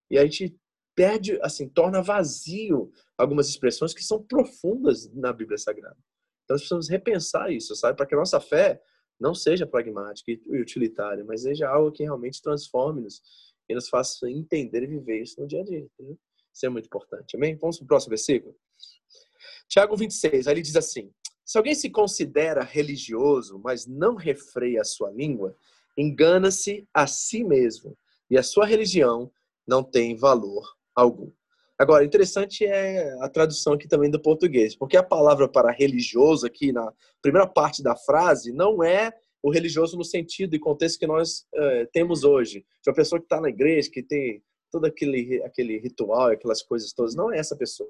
Speaker 2: E a gente perde, assim, torna vazio algumas expressões que são profundas na Bíblia Sagrada. Então nós precisamos repensar isso, sabe? Para que a nossa fé não seja pragmática e utilitária, mas seja algo que realmente transforme-nos e nos faça entender e viver isso no dia a dia. Entendeu? Isso é muito importante. Amém? Vamos para o próximo versículo? Tiago 26, aí ele diz assim: Se alguém se considera religioso, mas não refreia a sua língua, engana-se a si mesmo, e a sua religião não tem valor algum. Agora, interessante é a tradução aqui também do português, porque a palavra para religioso aqui na primeira parte da frase não é o religioso no sentido e contexto que nós uh, temos hoje. De uma pessoa que está na igreja, que tem todo aquele, aquele ritual, aquelas coisas todas. Não é essa pessoa.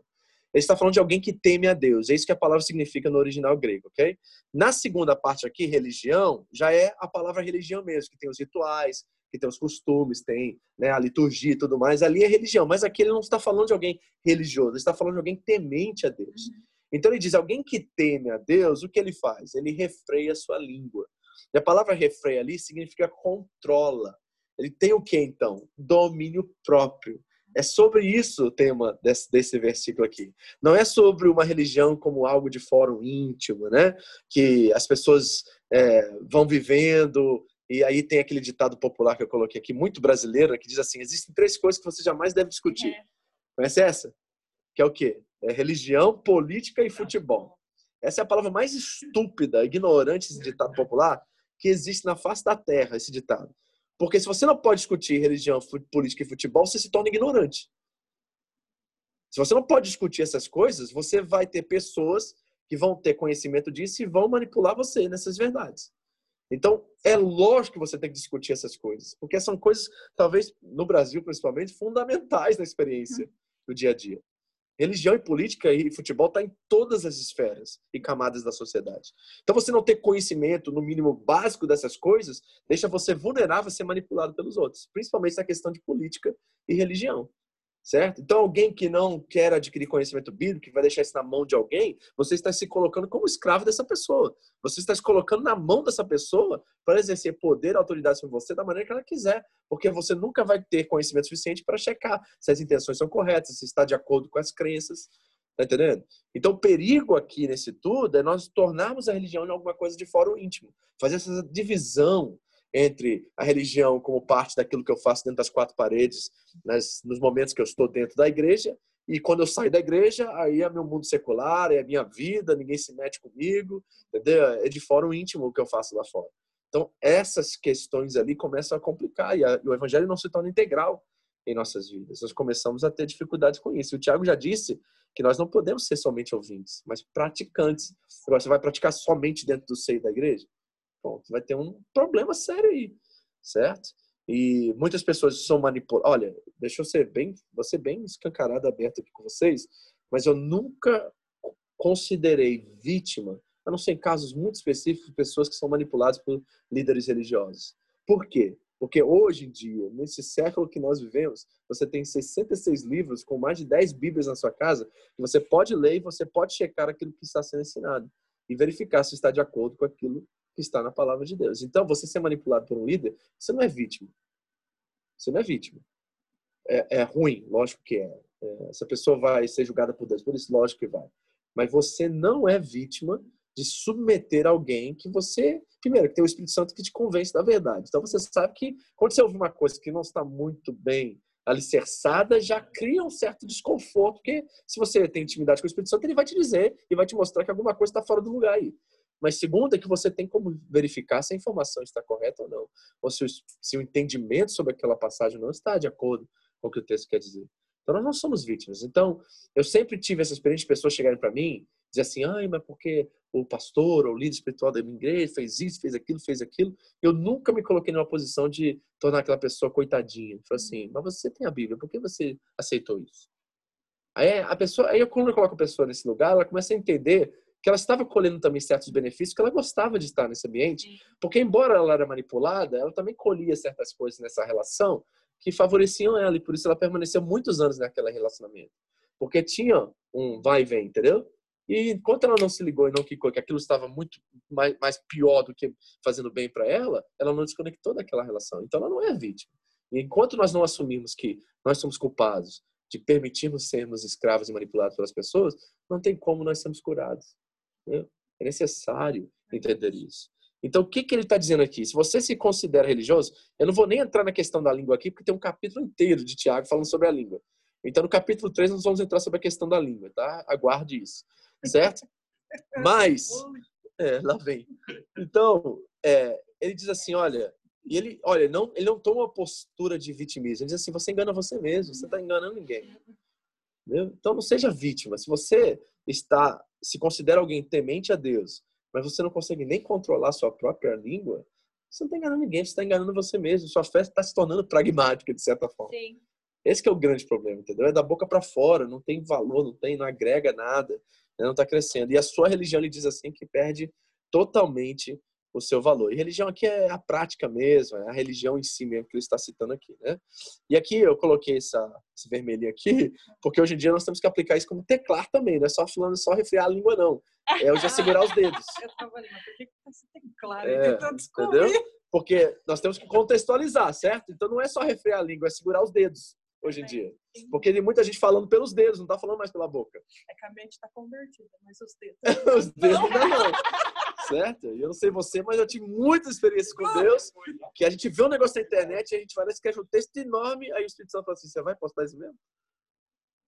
Speaker 2: Ele está falando de alguém que teme a Deus. É isso que a palavra significa no original grego, ok? Na segunda parte aqui, religião, já é a palavra religião mesmo, que tem os rituais, que tem os costumes, tem né, a liturgia e tudo mais. Ali é religião, mas aqui ele não está falando de alguém religioso, ele está falando de alguém temente a Deus. Uhum. Então ele diz: alguém que teme a Deus, o que ele faz? Ele refreia a sua língua. E a palavra refreia ali significa controla. Ele tem o que então? Domínio próprio. É sobre isso o tema desse, desse versículo aqui. Não é sobre uma religião como algo de fórum íntimo, né? Que as pessoas é, vão vivendo e aí tem aquele ditado popular que eu coloquei aqui, muito brasileiro, que diz assim: existem três coisas que você jamais deve discutir. É. Conhece essa? Que é o quê? É religião, política e futebol. Essa é a palavra mais estúpida, ignorante, esse ditado popular, que existe na face da terra, esse ditado. Porque se você não pode discutir religião, política e futebol, você se torna ignorante. Se você não pode discutir essas coisas, você vai ter pessoas que vão ter conhecimento disso e vão manipular você nessas verdades. Então, é lógico que você tem que discutir essas coisas, porque são coisas, talvez no Brasil principalmente, fundamentais na experiência do dia a dia. Religião e política e futebol está em todas as esferas e camadas da sociedade. Então, você não ter conhecimento, no mínimo básico dessas coisas, deixa você vulnerável a ser manipulado pelos outros, principalmente na questão de política e religião certo? Então, alguém que não quer adquirir conhecimento bíblico, que vai deixar isso na mão de alguém, você está se colocando como escravo dessa pessoa. Você está se colocando na mão dessa pessoa para exercer poder autoridade sobre você da maneira que ela quiser, porque você nunca vai ter conhecimento suficiente para checar se as intenções são corretas, se está de acordo com as crenças. Tá entendendo? Então, o perigo aqui nesse tudo é nós tornarmos a religião em alguma coisa de fórum íntimo. Fazer essa divisão entre a religião como parte daquilo que eu faço dentro das quatro paredes, nas, nos momentos que eu estou dentro da igreja, e quando eu saio da igreja, aí é meu mundo secular, é a minha vida, ninguém se mete comigo, entendeu? É de fórum íntimo o que eu faço lá fora. Então, essas questões ali começam a complicar e, a, e o evangelho não se torna integral em nossas vidas. Nós começamos a ter dificuldades com isso. O Tiago já disse que nós não podemos ser somente ouvintes, mas praticantes. Agora, você vai praticar somente dentro do seio da igreja? Vai ter um problema sério aí, certo? E muitas pessoas são manipuladas. Olha, deixa eu ser bem, ser bem escancarado, aberto aqui com vocês, mas eu nunca considerei vítima, a não ser em casos muito específicos, pessoas que são manipuladas por líderes religiosos. Por quê? Porque hoje em dia, nesse século que nós vivemos, você tem 66 livros com mais de 10 Bíblias na sua casa, que você pode ler e você pode checar aquilo que está sendo ensinado e verificar se está de acordo com aquilo que está na palavra de Deus. Então, você ser manipulado por um líder, você não é vítima. Você não é vítima. É, é ruim, lógico que é. é. Essa pessoa vai ser julgada por Deus, por isso, lógico que vai. Mas você não é vítima de submeter alguém que você, primeiro, que tem o Espírito Santo que te convence da verdade. Então você sabe que quando você ouve uma coisa que não está muito bem alicerçada, já cria um certo desconforto, porque se você tem intimidade com o Espírito Santo, ele vai te dizer e vai te mostrar que alguma coisa está fora do lugar aí. Mas segundo é que você tem como verificar se a informação está correta ou não, ou se o, se o entendimento sobre aquela passagem não está de acordo com o que o texto quer dizer. Então nós não somos vítimas. Então eu sempre tive essa experiência de pessoas chegarem para mim dizer assim, ai, mas porque o pastor ou o líder espiritual da minha igreja fez isso, fez aquilo, fez aquilo. Eu nunca me coloquei numa posição de tornar aquela pessoa coitadinha. Falei assim, mas você tem a Bíblia, por que você aceitou isso? Aí a pessoa, aí quando eu coloco a pessoa nesse lugar, ela começa a entender que ela estava colhendo também certos benefícios, que ela gostava de estar nesse ambiente, porque embora ela era manipulada, ela também colhia certas coisas nessa relação que favoreciam ela e por isso ela permaneceu muitos anos naquele relacionamento. Porque tinha um vai e vem, entendeu? E enquanto ela não se ligou e não quicou que aquilo estava muito mais, mais pior do que fazendo bem para ela, ela não desconectou daquela relação. Então ela não é vítima. E enquanto nós não assumimos que nós somos culpados de permitirmos sermos escravos e manipulados pelas pessoas, não tem como nós sermos curados. Entendeu? É necessário entender isso. Então, o que, que ele está dizendo aqui? Se você se considera religioso, eu não vou nem entrar na questão da língua aqui, porque tem um capítulo inteiro de Tiago falando sobre a língua. Então, no capítulo 3, nós vamos entrar sobre a questão da língua, tá? Aguarde isso certo? Mas, é, lá vem. Então, é, ele diz assim, olha, e ele, olha, não, ele não toma uma postura de vitimismo. Ele diz assim, você engana você mesmo, você está enganando ninguém. Entendeu? Então, não seja vítima. Se você está, se considera alguém temente a Deus, mas você não consegue nem controlar a sua própria língua, você não está enganando ninguém, você está enganando você mesmo. Sua fé está se tornando pragmática, de certa forma. Sim. Esse é o grande problema, entendeu? É da boca para fora, não tem valor, não tem, não agrega nada não está crescendo. E a sua religião, ele diz assim, que perde totalmente o seu valor. E religião aqui é a prática mesmo, é a religião em si mesmo que ele está citando aqui, né? E aqui eu coloquei essa, esse vermelhinho aqui, porque hoje em dia nós temos que aplicar isso como teclar também, não é só falando, só refriar a língua, não. É o já segurar os dedos.
Speaker 1: Eu tava ali, mas por que esse teclar? É,
Speaker 2: entendeu? Porque nós temos que contextualizar, certo? Então não é só refrear a língua, é segurar os dedos hoje em é, dia. Porque tem muita gente falando pelos dedos, não está falando mais pela boca.
Speaker 1: É que a mente está convertida, mas os dedos.
Speaker 2: os dedos ainda não. Certo? E eu não sei você, mas eu tive muita experiência com Deus, que a gente vê um negócio na internet, a gente lá, escreve um texto enorme, aí o Espírito Santo fala assim, você vai postar isso mesmo?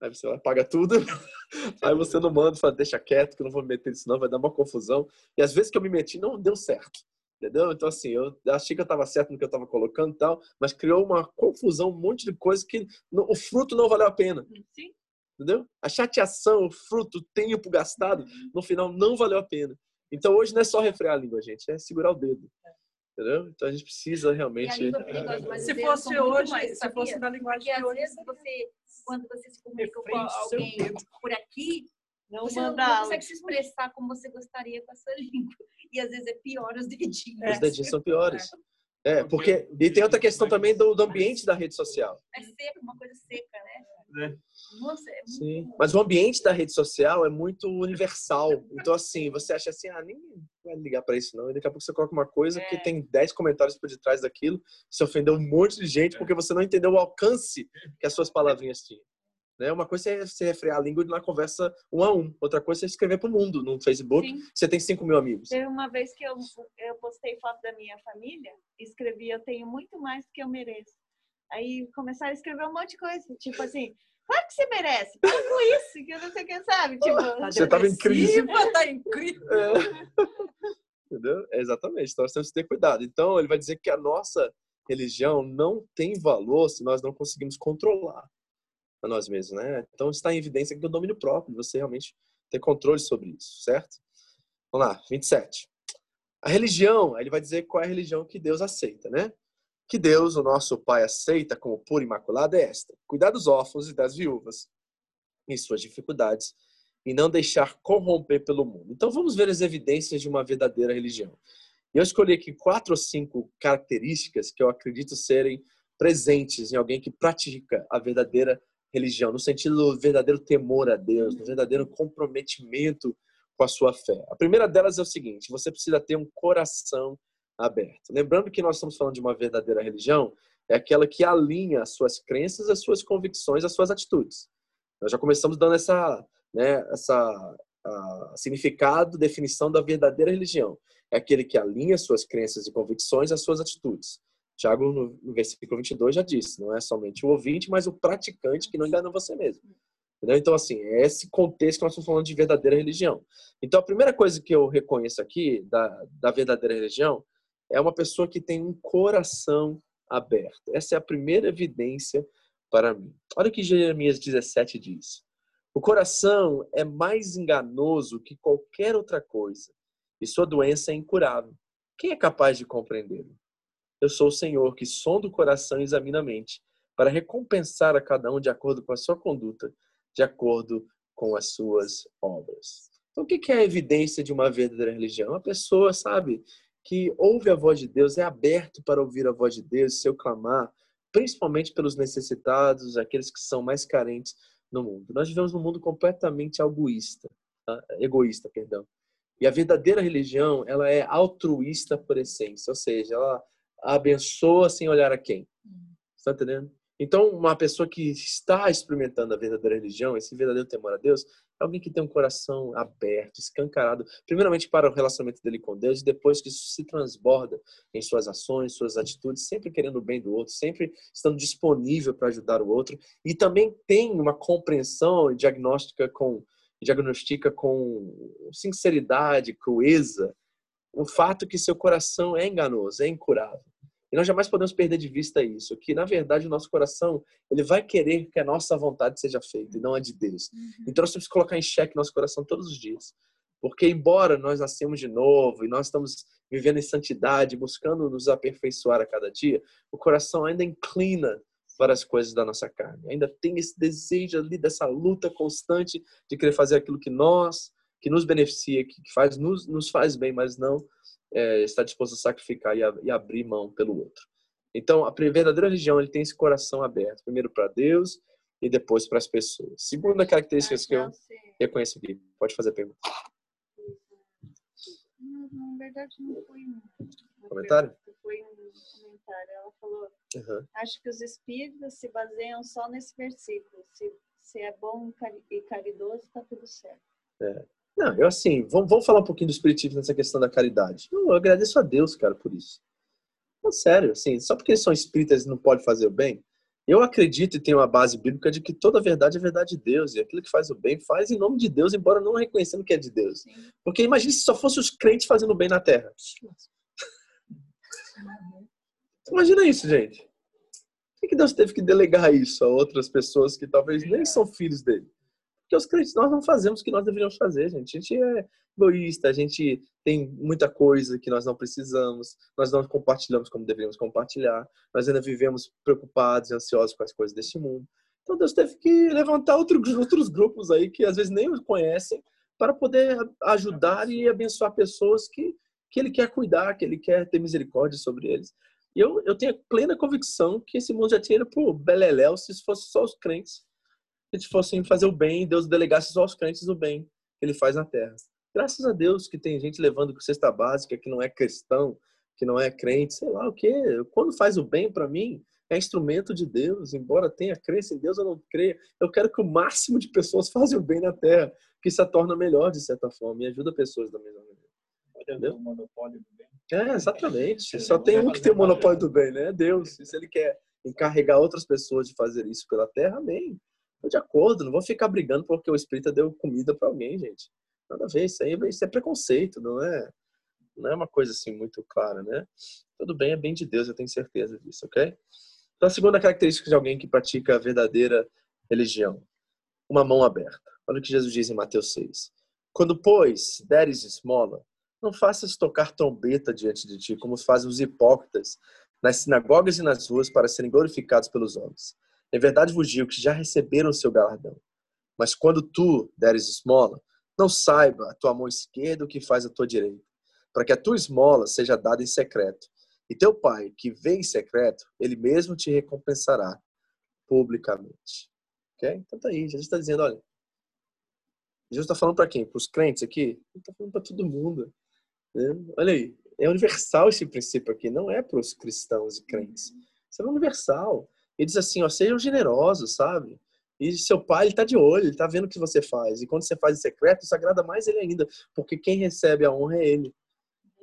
Speaker 2: Aí você apaga tudo, aí você não manda, fala, deixa quieto, que eu não vou me meter nisso não, vai dar uma confusão. E às vezes que eu me meti, não deu certo. Entendeu? Então, assim, eu achei que eu estava certo no que eu estava colocando e tal, mas criou uma confusão, um monte de coisa que o fruto não valeu a pena. Sim. Entendeu? A chateação, o fruto, o tempo gastado, no final não valeu a pena. Então, hoje não é só refrear a língua, gente, é segurar o dedo. Entendeu? Então, a gente precisa realmente.
Speaker 1: Se fosse hoje, mais, se fosse na linguagem
Speaker 5: Porque, às vezes, você, quando você se comunica com alguém por aqui, não você não,
Speaker 3: não
Speaker 5: consegue se expressar como você gostaria com a sua língua. E às vezes é pior os dedinhos.
Speaker 2: Os dedinhos são piores. É, porque. E tem outra questão também do, do ambiente da rede social.
Speaker 5: É seco, uma coisa seca, né? É.
Speaker 2: Nossa, é. Sim. Mas o ambiente da rede social é muito universal. Então, assim, você acha assim, ah, nem vai ligar para isso, não. E daqui a pouco você coloca uma coisa é. que tem 10 comentários por detrás daquilo, você ofendeu um monte de gente porque você não entendeu o alcance que as suas palavrinhas tinham. Né? Uma coisa é você refrear a língua na conversa um a um. Outra coisa é escrever para o mundo no Facebook. Sim. Você tem 5 mil amigos.
Speaker 3: Teve uma vez que eu, eu postei foto da minha família escrevi: Eu tenho muito mais do que eu mereço. Aí começaram a escrever um monte de coisa. Tipo assim. Claro que você merece. Para com isso, que eu não sei quem sabe. Tipo,
Speaker 2: tá você estava em crise.
Speaker 1: Tá crise.
Speaker 2: É. Entendeu? É exatamente. Então nós temos que ter cuidado. Então ele vai dizer que a nossa religião não tem valor se nós não conseguimos controlar a nós mesmos, né? Então está em evidência que o domínio próprio, você realmente ter controle sobre isso, certo? Vamos lá, 27. A religião, ele vai dizer qual é a religião que Deus aceita, né? Que Deus, o nosso Pai, aceita como pura e imaculada é esta: cuidar dos órfãos e das viúvas em suas dificuldades e não deixar corromper pelo mundo. Então vamos ver as evidências de uma verdadeira religião. Eu escolhi aqui quatro ou cinco características que eu acredito serem presentes em alguém que pratica a verdadeira religião, no sentido do verdadeiro temor a Deus, no verdadeiro comprometimento com a sua fé. A primeira delas é o seguinte: você precisa ter um coração aberto. Lembrando que nós estamos falando de uma verdadeira religião, é aquela que alinha as suas crenças, as suas convicções, as suas atitudes. Nós já começamos dando essa, né, essa significado, definição da verdadeira religião. É aquele que alinha suas crenças e convicções às suas atitudes. Tiago, no, no versículo 22, já disse: não é somente o ouvinte, mas o praticante que não engana você mesmo. Entendeu? Então, assim, é esse contexto que nós estamos falando de verdadeira religião. Então, a primeira coisa que eu reconheço aqui da, da verdadeira religião é uma pessoa que tem um coração aberto. Essa é a primeira evidência para mim. Olha o que Jeremias 17 diz. O coração é mais enganoso que qualquer outra coisa, e sua doença é incurável. Quem é capaz de compreendê-lo? Eu sou o Senhor que sonda o coração e examina a mente, para recompensar a cada um de acordo com a sua conduta, de acordo com as suas obras. Então, o que é a evidência de uma verdadeira religião? Uma pessoa, sabe, que ouve a voz de Deus, é aberto para ouvir a voz de Deus, seu clamar, principalmente pelos necessitados, aqueles que são mais carentes no mundo. Nós vivemos num mundo completamente egoísta, tá? egoísta, perdão. E a verdadeira religião, ela é altruísta por essência, ou seja, ela abençoa sem olhar a quem. Está entendendo? Então, uma pessoa que está experimentando a verdadeira religião, esse verdadeiro temor a Deus, é alguém que tem um coração aberto, escancarado, primeiramente para o relacionamento dele com Deus, e depois que isso se transborda em suas ações, suas atitudes, sempre querendo o bem do outro, sempre estando disponível para ajudar o outro, e também tem uma compreensão diagnóstica com diagnostica com sinceridade, crueza, o fato que seu coração é enganoso, é incurável. E nós jamais podemos perder de vista isso, que na verdade o nosso coração, ele vai querer que a nossa vontade seja feita e não a de Deus. Uhum. Então nós temos que colocar em xeque nosso coração todos os dias. Porque embora nós nascemos de novo e nós estamos vivendo em santidade, buscando nos aperfeiçoar a cada dia, o coração ainda inclina para as coisas da nossa carne. Ainda tem esse desejo ali dessa luta constante de querer fazer aquilo que nós, que nos beneficia, que faz nos, nos faz bem, mas não é, está disposto a sacrificar e, a, e, abrir mão pelo outro. Então, a verdadeira religião ele tem esse coração aberto, primeiro para Deus e depois para as pessoas. Segunda característica que eu reconheço aqui. Pode fazer a pergunta.
Speaker 3: Não, na verdade, não foi um
Speaker 2: comentário.
Speaker 3: Foi um comentário. Ela falou: uhum. acho que os espíritos se baseiam só nesse versículo. Se, se é bom e caridoso, está tudo certo.
Speaker 2: É. Não, eu assim, vamos, vamos falar um pouquinho do espiritismo nessa questão da caridade. Eu, eu agradeço a Deus, cara, por isso. Não, sério, assim, só porque eles são espíritas e não podem fazer o bem, eu acredito e tenho uma base bíblica de que toda verdade é verdade de Deus. E aquilo que faz o bem, faz em nome de Deus, embora não reconhecendo que é de Deus. Sim. Porque imagine se só fosse os crentes fazendo bem na terra. Imagina isso, gente. Por que Deus teve que delegar isso a outras pessoas que talvez nem são filhos dele? Porque os crentes, nós não fazemos o que nós deveríamos fazer, gente. A gente é egoísta, a gente tem muita coisa que nós não precisamos, nós não compartilhamos como deveríamos compartilhar, nós ainda vivemos preocupados e ansiosos com as coisas deste mundo. Então Deus teve que levantar outro, outros grupos aí que às vezes nem os conhecem para poder ajudar e abençoar pessoas que, que Ele quer cuidar, que Ele quer ter misericórdia sobre eles. E eu, eu tenho plena convicção que esse mundo já tinha ido pro Beleléu se fosse só os crentes eles fossem fazer o bem, Deus delegasse aos crentes o bem que ele faz na terra. Graças a Deus que tem gente levando com cesta básica que não é cristão, que não é crente, sei lá o quê. Quando faz o bem para mim, é instrumento de Deus, embora tenha crença em Deus ou não creia, eu quero que o máximo de pessoas façam o bem na terra, que isso a torna melhor de certa forma e ajuda pessoas da mesma maneira. Entendeu? O monopólio do bem. É, exatamente. Só tem um que tem o monopólio do bem, né? É Deus. E se ele quer encarregar outras pessoas de fazer isso pela terra, amém. De acordo, não vou ficar brigando porque o espírita deu comida para alguém, gente. Nada a ver, isso aí isso é preconceito, não é, não é uma coisa assim muito clara, né? Tudo bem, é bem de Deus, eu tenho certeza disso, ok? Então, a segunda característica de alguém que pratica a verdadeira religião? Uma mão aberta. Olha o que Jesus diz em Mateus 6. Quando, pois, deres esmola, não faças tocar trombeta diante de ti, como fazem os hipócritas nas sinagogas e nas ruas para serem glorificados pelos homens. Em verdade vos digo que já receberam o seu galardão. Mas quando tu deres esmola, não saiba a tua mão esquerda o que faz a tua direita, para que a tua esmola seja dada em secreto. E teu pai, que vê em secreto, ele mesmo te recompensará publicamente. Ok? Então tá aí, Jesus está dizendo, olha, Jesus está falando para quem? Para os crentes aqui? Ele está falando para todo mundo. Né? Olha aí, é universal esse princípio aqui, não é para os cristãos e crentes. Isso é universal. Ele diz assim, ó, sejam generosos, sabe? E seu pai, ele tá de olho, ele tá vendo o que você faz. E quando você faz em secreto, isso agrada mais ele ainda, porque quem recebe a honra é ele.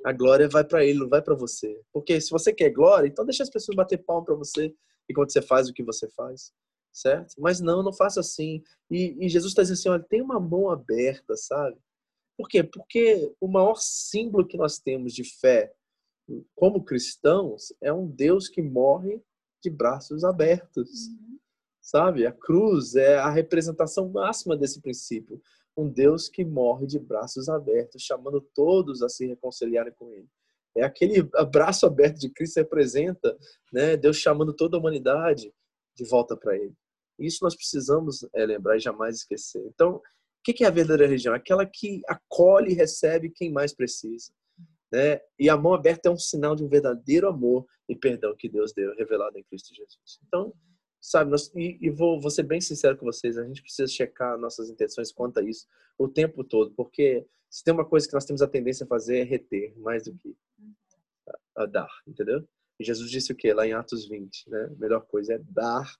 Speaker 2: A glória vai para ele, não vai para você. Porque se você quer glória, então deixa as pessoas bater palma para você enquanto você faz o que você faz certo? Mas não, não faça assim. E, e Jesus está dizendo assim, olha, tem uma mão aberta, sabe? Por quê? Porque o maior símbolo que nós temos de fé como cristãos é um Deus que morre de braços abertos, uhum. sabe? A cruz é a representação máxima desse princípio. Um Deus que morre de braços abertos, chamando todos a se reconciliarem com Ele. É aquele abraço aberto de Cristo representa, né? Deus chamando toda a humanidade de volta para Ele. Isso nós precisamos é, lembrar e jamais esquecer. Então, o que é a verdadeira religião? Aquela que acolhe e recebe quem mais precisa. Né? E a mão aberta é um sinal de um verdadeiro amor e perdão que Deus deu, revelado em Cristo Jesus. Então, sabe, nós, e, e vou, vou ser bem sincero com vocês, a gente precisa checar nossas intenções quanto a isso o tempo todo, porque se tem uma coisa que nós temos a tendência a fazer é reter mais do que a, a dar, entendeu? E Jesus disse o que lá em Atos 20, né? A melhor coisa é dar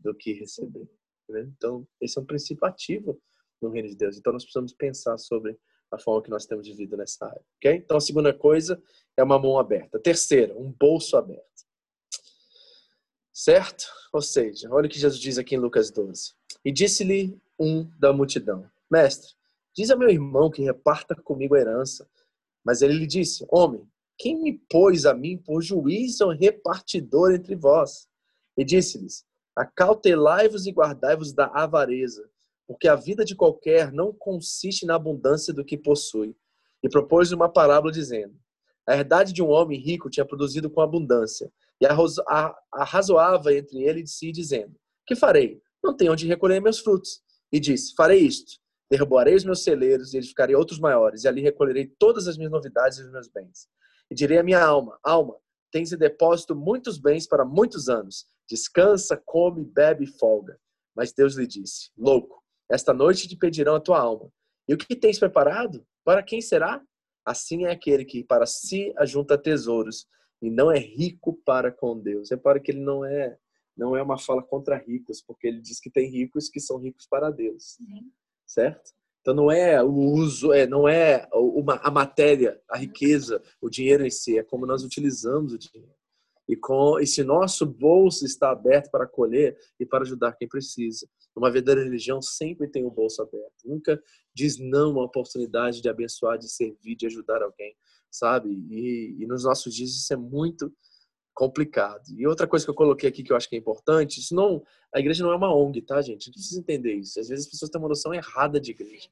Speaker 2: do que receber. Né? Então, esse é um princípio ativo no reino de Deus. Então, nós precisamos pensar sobre a forma que nós temos de vida nessa área. Então, a segunda coisa é uma mão aberta. terceira, um bolso aberto. Certo? Ou seja, olha o que Jesus diz aqui em Lucas 12. E disse-lhe um da multidão: Mestre, diz a meu irmão que reparta comigo a herança. Mas ele lhe disse: Homem, quem me pôs a mim por juiz ou repartidor entre vós? E disse-lhes: Acautelai-vos e guardai-vos da avareza, porque a vida de qualquer não consiste na abundância do que possui. E propôs uma parábola dizendo: A herdade de um homem rico tinha produzido com abundância, e arrazoava entre ele de si, dizendo: Que farei? Não tenho onde recolher meus frutos. E disse: Farei isto: derrubarei os meus celeiros e edificarei outros maiores, e ali recolherei todas as minhas novidades e os meus bens. E direi à minha alma: Alma, tens em depósito muitos bens para muitos anos Descansa, come, bebe e folga. Mas Deus lhe disse: Louco, esta noite te pedirão a tua alma. E o que tens preparado? Para quem será? Assim é aquele que para si ajunta tesouros e não é rico para com Deus. Repara que ele não é não é uma fala contra ricos, porque ele diz que tem ricos que são ricos para Deus. Uhum. Certo? Então não é o uso, é, não é uma, a matéria, a riqueza, o dinheiro em si, é como nós utilizamos o dinheiro. E, com, e se nosso bolso está aberto para acolher e para ajudar quem precisa. Uma verdadeira religião sempre tem o um bolso aberto. Nunca diz não à oportunidade de abençoar, de servir, de ajudar alguém, sabe? E, e nos nossos dias isso é muito complicado. E outra coisa que eu coloquei aqui que eu acho que é importante, isso não, a igreja não é uma ONG, tá, gente? A gente precisa entender isso. Às vezes as pessoas têm uma noção errada de igreja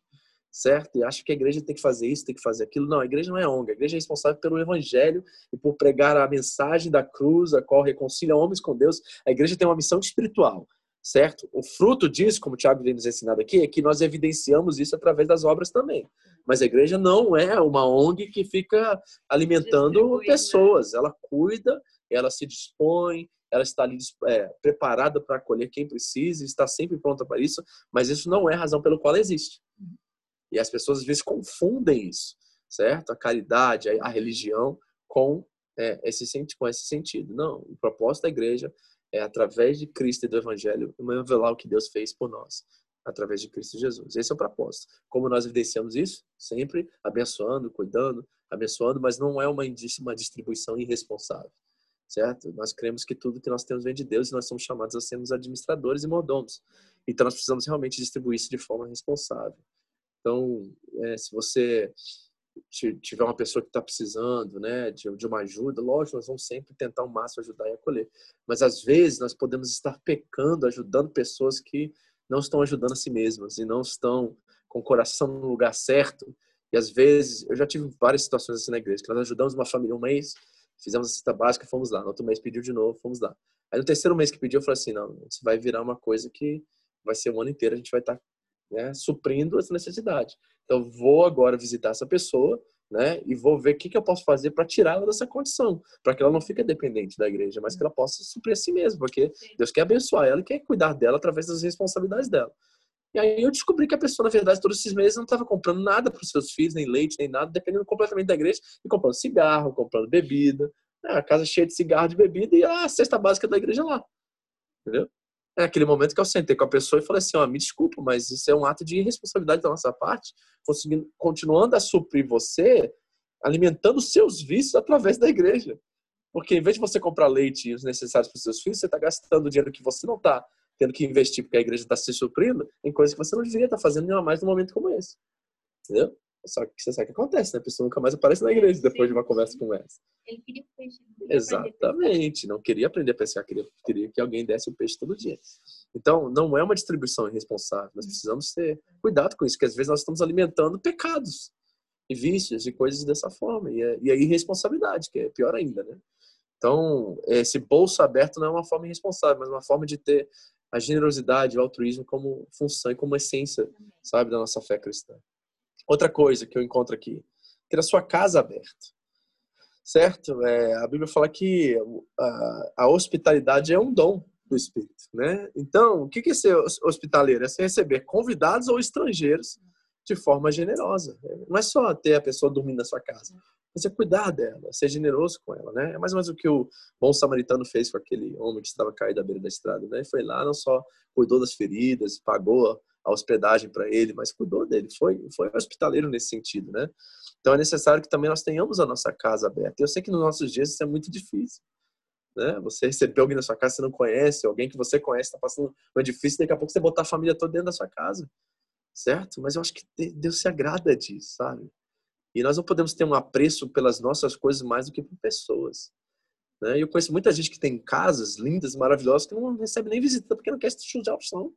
Speaker 2: certo? E acha que a igreja tem que fazer isso, tem que fazer aquilo. Não, a igreja não é ONG. A igreja é responsável pelo evangelho e por pregar a mensagem da cruz, a qual reconcilia homens com Deus. A igreja tem uma missão espiritual, certo? O fruto disso, como o Tiago vem nos ensinado aqui, é que nós evidenciamos isso através das obras também. Mas a igreja não é uma ONG que fica alimentando pessoas. Ela cuida, ela se dispõe, ela está ali é, preparada para acolher quem precisa, está sempre pronta para isso, mas isso não é a razão pelo qual existe. E as pessoas às vezes confundem isso, certo? A caridade, a religião com é, esse, com esse sentido. Não, o propósito da igreja é, através de Cristo e do Evangelho, revelar o que Deus fez por nós, através de Cristo Jesus. Esse é o propósito. Como nós evidenciamos isso? Sempre abençoando, cuidando, abençoando, mas não é uma, uma distribuição irresponsável, certo? Nós cremos que tudo que nós temos vem de Deus e nós somos chamados a sermos administradores e mordomos. Então nós precisamos realmente distribuir isso de forma responsável. Então, é, se você tiver uma pessoa que está precisando né, de, de, uma ajuda, lógico, nós vamos sempre tentar o máximo ajudar e acolher. Mas às vezes nós podemos estar pecando, ajudando pessoas que não estão ajudando a si mesmas e não estão com o coração no lugar certo. E às vezes, eu já tive várias situações assim na igreja, que nós ajudamos uma família um mês, fizemos a cesta básica, fomos lá. No outro mês pediu de novo, fomos lá. Aí no terceiro mês que pediu, eu falei assim, não, isso vai virar uma coisa que vai ser o ano inteiro, a gente vai estar tá, né, suprindo essa necessidade. Então, vou agora visitar essa pessoa, né? E vou ver o que, que eu posso fazer para tirá-la dessa condição, para que ela não fique dependente da igreja, mas que ela possa suprir a si mesma, porque Deus quer abençoar ela e quer cuidar dela através das responsabilidades dela. E aí eu descobri que a pessoa, na verdade, todos esses meses não estava comprando nada para os seus filhos, nem leite, nem nada, dependendo completamente da igreja, e comprando cigarro, comprando bebida, né? a casa cheia de cigarro, de bebida, e a cesta básica da igreja lá. Entendeu? É aquele momento que eu sentei com a pessoa e falei assim, ó, me desculpa, mas isso é um ato de irresponsabilidade da nossa parte, continuando a suprir você, alimentando seus vícios através da igreja. Porque em vez de você comprar leite e os necessários para os seus filhos, você está gastando dinheiro que você não está tendo que investir porque a igreja está se suprindo em coisas que você não deveria estar tá fazendo ainda mais num momento como esse. Entendeu? Só que você sabe o que acontece, né? A pessoa nunca mais aparece na igreja depois Sim. de uma conversa como essa.
Speaker 5: Ele queria peixe.
Speaker 2: Exatamente. Não queria aprender a pescar, queria, queria que alguém desse o peixe todo dia. Então, não é uma distribuição irresponsável. Nós precisamos ter cuidado com isso, porque às vezes nós estamos alimentando pecados e vícios e coisas dessa forma. E, é, e a irresponsabilidade, que é pior ainda, né? Então, esse bolso aberto não é uma forma irresponsável, mas uma forma de ter a generosidade, o altruísmo como função e como essência, sabe, da nossa fé cristã. Outra coisa que eu encontro aqui, ter a sua casa aberta. Certo? É, a Bíblia fala que a, a, hospitalidade é um dom do Espírito, né? Então, o que é ser hospitaleiro? É receber convidados ou estrangeiros de forma generosa. Não é só ter a pessoa dormindo na sua casa, mas é cuidar dela, ser generoso com ela, né? É mais ou menos o que o bom samaritano fez com aquele homem que estava caído à beira da estrada, né? Foi lá, não só cuidou das feridas, pagou a hospedagem para ele, mas cuidou dele, foi, foi hospitaleiro nesse sentido, né? Então é necessário que também nós tenhamos a nossa casa aberta. Eu sei que nos nossos dias isso é muito difícil, né? Você receber alguém na sua casa que você não conhece, alguém que você conhece está passando é difícil, daqui a pouco você botar a família toda dentro da sua casa, certo? Mas eu acho que Deus se agrada disso, sabe? E nós não podemos ter um apreço pelas nossas coisas mais do que por pessoas. Né? Eu conheço muita gente que tem casas lindas, maravilhosas, que não recebe nem visita porque não quer sujar o chão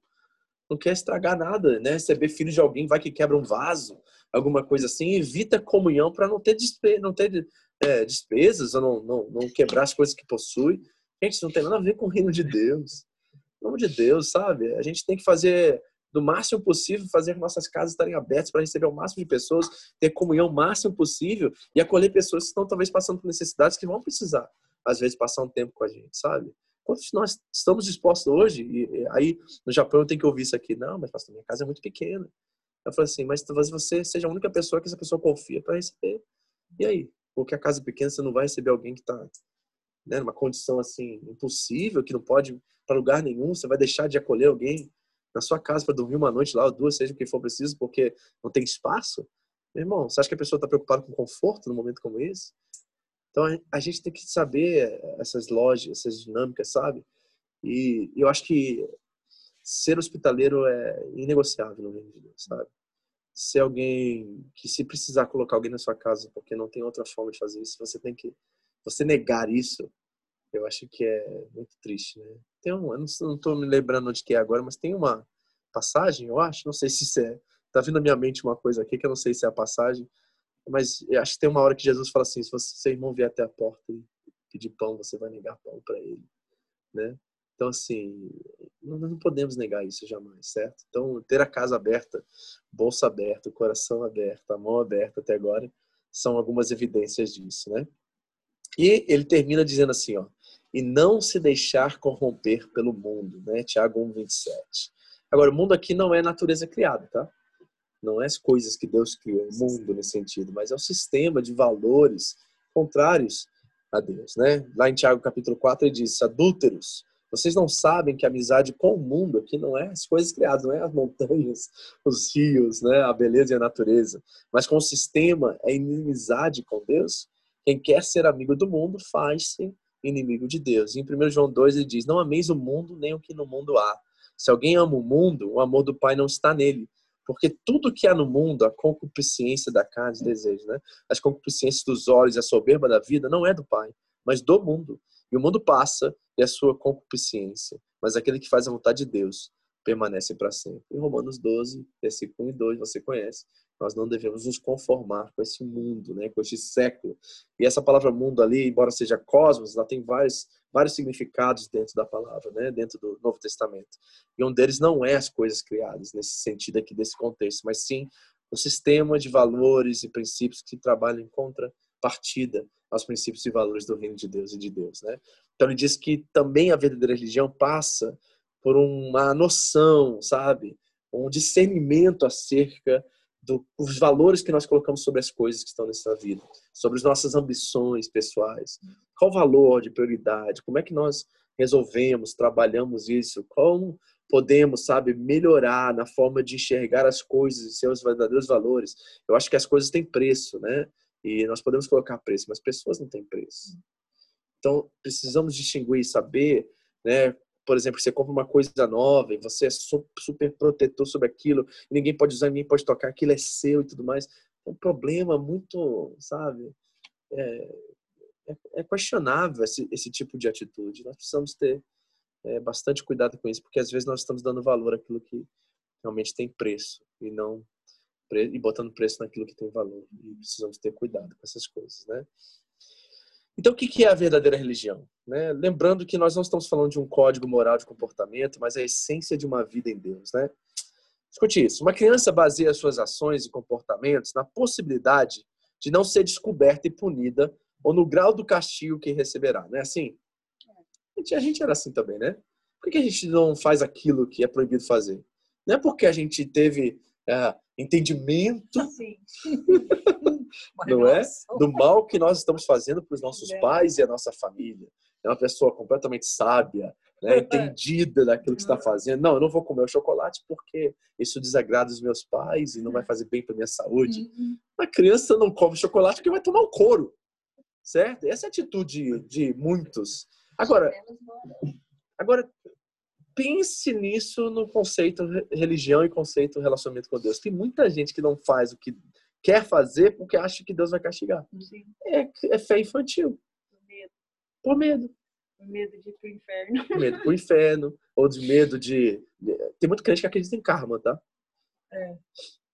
Speaker 2: não quer estragar nada, né? Receber filho de alguém, vai que quebra um vaso, alguma coisa assim, evita comunhão para não ter, despe não ter é, despesas ou não, não, não quebrar as coisas que possui. Gente, isso não tem nada a ver com o reino de Deus. Em nome de Deus, sabe? A gente tem que fazer do máximo possível, fazer nossas casas estarem abertas para receber o máximo de pessoas, ter comunhão o máximo possível e acolher pessoas que estão talvez passando por necessidades que vão precisar, às vezes, passar um tempo com a gente, sabe? Quantos nós estamos dispostos hoje? E aí no Japão eu tenho que ouvir isso aqui. Não, mas pastor, minha casa é muito pequena. Eu falei assim, mas talvez você seja a única pessoa que essa pessoa confia para receber. E aí? Porque a casa é pequena você não vai receber alguém que está né, numa condição assim impossível, que não pode para lugar nenhum. Você vai deixar de acolher alguém na sua casa para dormir uma noite lá ou duas, seja o que for preciso, porque não tem espaço? Meu irmão, você acha que a pessoa está preocupada com conforto num momento como esse? Então a gente tem que saber essas lojas, essas dinâmicas, sabe? E eu acho que ser hospitaleiro é inegociável no reino de Deus, sabe? Ser alguém que se precisar colocar alguém na sua casa porque não tem outra forma de fazer isso, você tem que você negar isso. Eu acho que é muito triste, né? Tem um, eu não estou me lembrando de que é agora, mas tem uma passagem, eu acho, não sei se isso é, tá vindo na minha mente uma coisa aqui que eu não sei se é a passagem, mas acho que tem uma hora que Jesus fala assim: se você, seu irmão vier até a porta e pedir pão, você vai negar pão para ele, né? Então, assim, nós não podemos negar isso jamais, certo? Então, ter a casa aberta, bolsa aberta, coração aberto, a mão aberta até agora, são algumas evidências disso, né? E ele termina dizendo assim, ó, e não se deixar corromper pelo mundo, né? Tiago 1:27. Agora, o mundo aqui não é natureza criada, tá? Não é as coisas que Deus criou, o mundo nesse sentido, mas é o sistema de valores contrários a Deus, né? Lá em Tiago capítulo 4 ele diz: "Adúlteros, vocês não sabem que a amizade com o mundo aqui não é as coisas criadas, não é as montanhas, os rios, né, a beleza e a natureza, mas com o sistema é inimizade com Deus. Quem quer ser amigo do mundo faz-se inimigo de Deus. E em 1 João 2 ele diz: Não ameis o mundo nem o que no mundo há. Se alguém ama o mundo, o amor do Pai não está nele. Porque tudo que há no mundo, a concupiscência da carne e desejo, né? as concupiscências dos olhos e a soberba da vida, não é do Pai, mas do mundo. E o mundo passa e a sua concupiscência. Mas aquele que faz a vontade de Deus permanecem para sempre. Em Romanos 12, versículo 1 e 2, você conhece. Nós não devemos nos conformar com esse mundo, né, com este século. E essa palavra mundo ali, embora seja cosmos, ela tem vários, vários significados dentro da palavra, né, dentro do Novo Testamento. E um deles não é as coisas criadas, nesse sentido aqui, desse contexto, mas sim o sistema de valores e princípios que trabalham em contrapartida aos princípios e valores do reino de Deus e de Deus, né? Então ele diz que também a verdadeira religião passa por uma noção, sabe? Um discernimento acerca dos valores que nós colocamos sobre as coisas que estão nessa vida, sobre as nossas ambições pessoais. Qual o valor de prioridade? Como é que nós resolvemos, trabalhamos isso? Como podemos, sabe, melhorar na forma de enxergar as coisas e seus verdadeiros valores? Eu acho que as coisas têm preço, né? E nós podemos colocar preço, mas pessoas não têm preço. Então, precisamos distinguir e saber, né, por exemplo, você compra uma coisa nova e você é super protetor sobre aquilo, ninguém pode usar, ninguém pode tocar, aquilo é seu e tudo mais. É um problema muito, sabe, é, é, é questionável esse, esse, tipo de atitude. Nós precisamos ter é, bastante cuidado com isso, porque às vezes nós estamos dando valor àquilo que realmente tem preço e não e botando preço naquilo que tem valor. E precisamos ter cuidado com essas coisas, né? Então, o que é a verdadeira religião? Né? Lembrando que nós não estamos falando de um código moral de comportamento, mas a essência de uma vida em Deus. Né? Escute isso: uma criança baseia suas ações e comportamentos na possibilidade de não ser descoberta e punida ou no grau do castigo que receberá. Não é assim? A gente era assim também, né? Por que a gente não faz aquilo que é proibido fazer? Não é porque a gente teve é, entendimento. não é? Do mal que nós estamos fazendo para os nossos é. pais e a nossa família. É uma pessoa completamente sábia, né? entendida daquilo que está fazendo. Não, eu não vou comer o chocolate porque isso desagrada os meus pais e não vai fazer bem para minha saúde. Uhum. A criança não come chocolate porque vai tomar o couro, certo? Essa é a atitude de muitos. Agora, agora pense nisso no conceito religião e conceito relacionamento com Deus. Tem muita gente que não faz o que quer fazer porque acha que Deus vai castigar. É, é fé infantil. Por medo. Por medo.
Speaker 3: Por medo de ir pro inferno.
Speaker 2: Por medo pro inferno. Ou de medo de. Tem muito crente que acredita em karma, tá? É.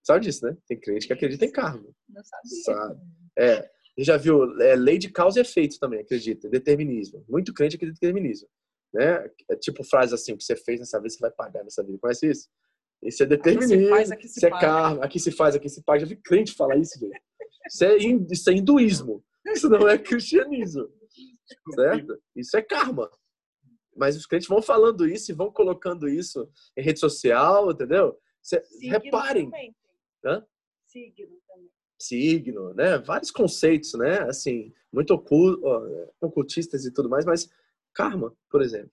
Speaker 2: Sabe disso, né? Tem crente que acredita em karma.
Speaker 3: Não sabia.
Speaker 2: Sabe? É. Você já viu é, lei de causa e efeito também, acredita. Determinismo. Muito crente acredita em determinismo. Né? É tipo frase assim, o que você fez nessa vida, você vai pagar nessa vida. Conhece isso? Isso é determinismo. Faz, isso é karma. Aqui se faz, aqui se paga. Já vi crente falar isso, velho. Isso é, isso é hinduísmo. Isso não é cristianismo. Certo? Isso é karma. Mas os crentes vão falando isso e vão colocando isso em rede social, entendeu? Cê, reparem. Também. Hã?
Speaker 3: Signo também.
Speaker 2: Signo, né? Vários conceitos, né? Assim, muito ocultistas e tudo mais, mas karma, por exemplo.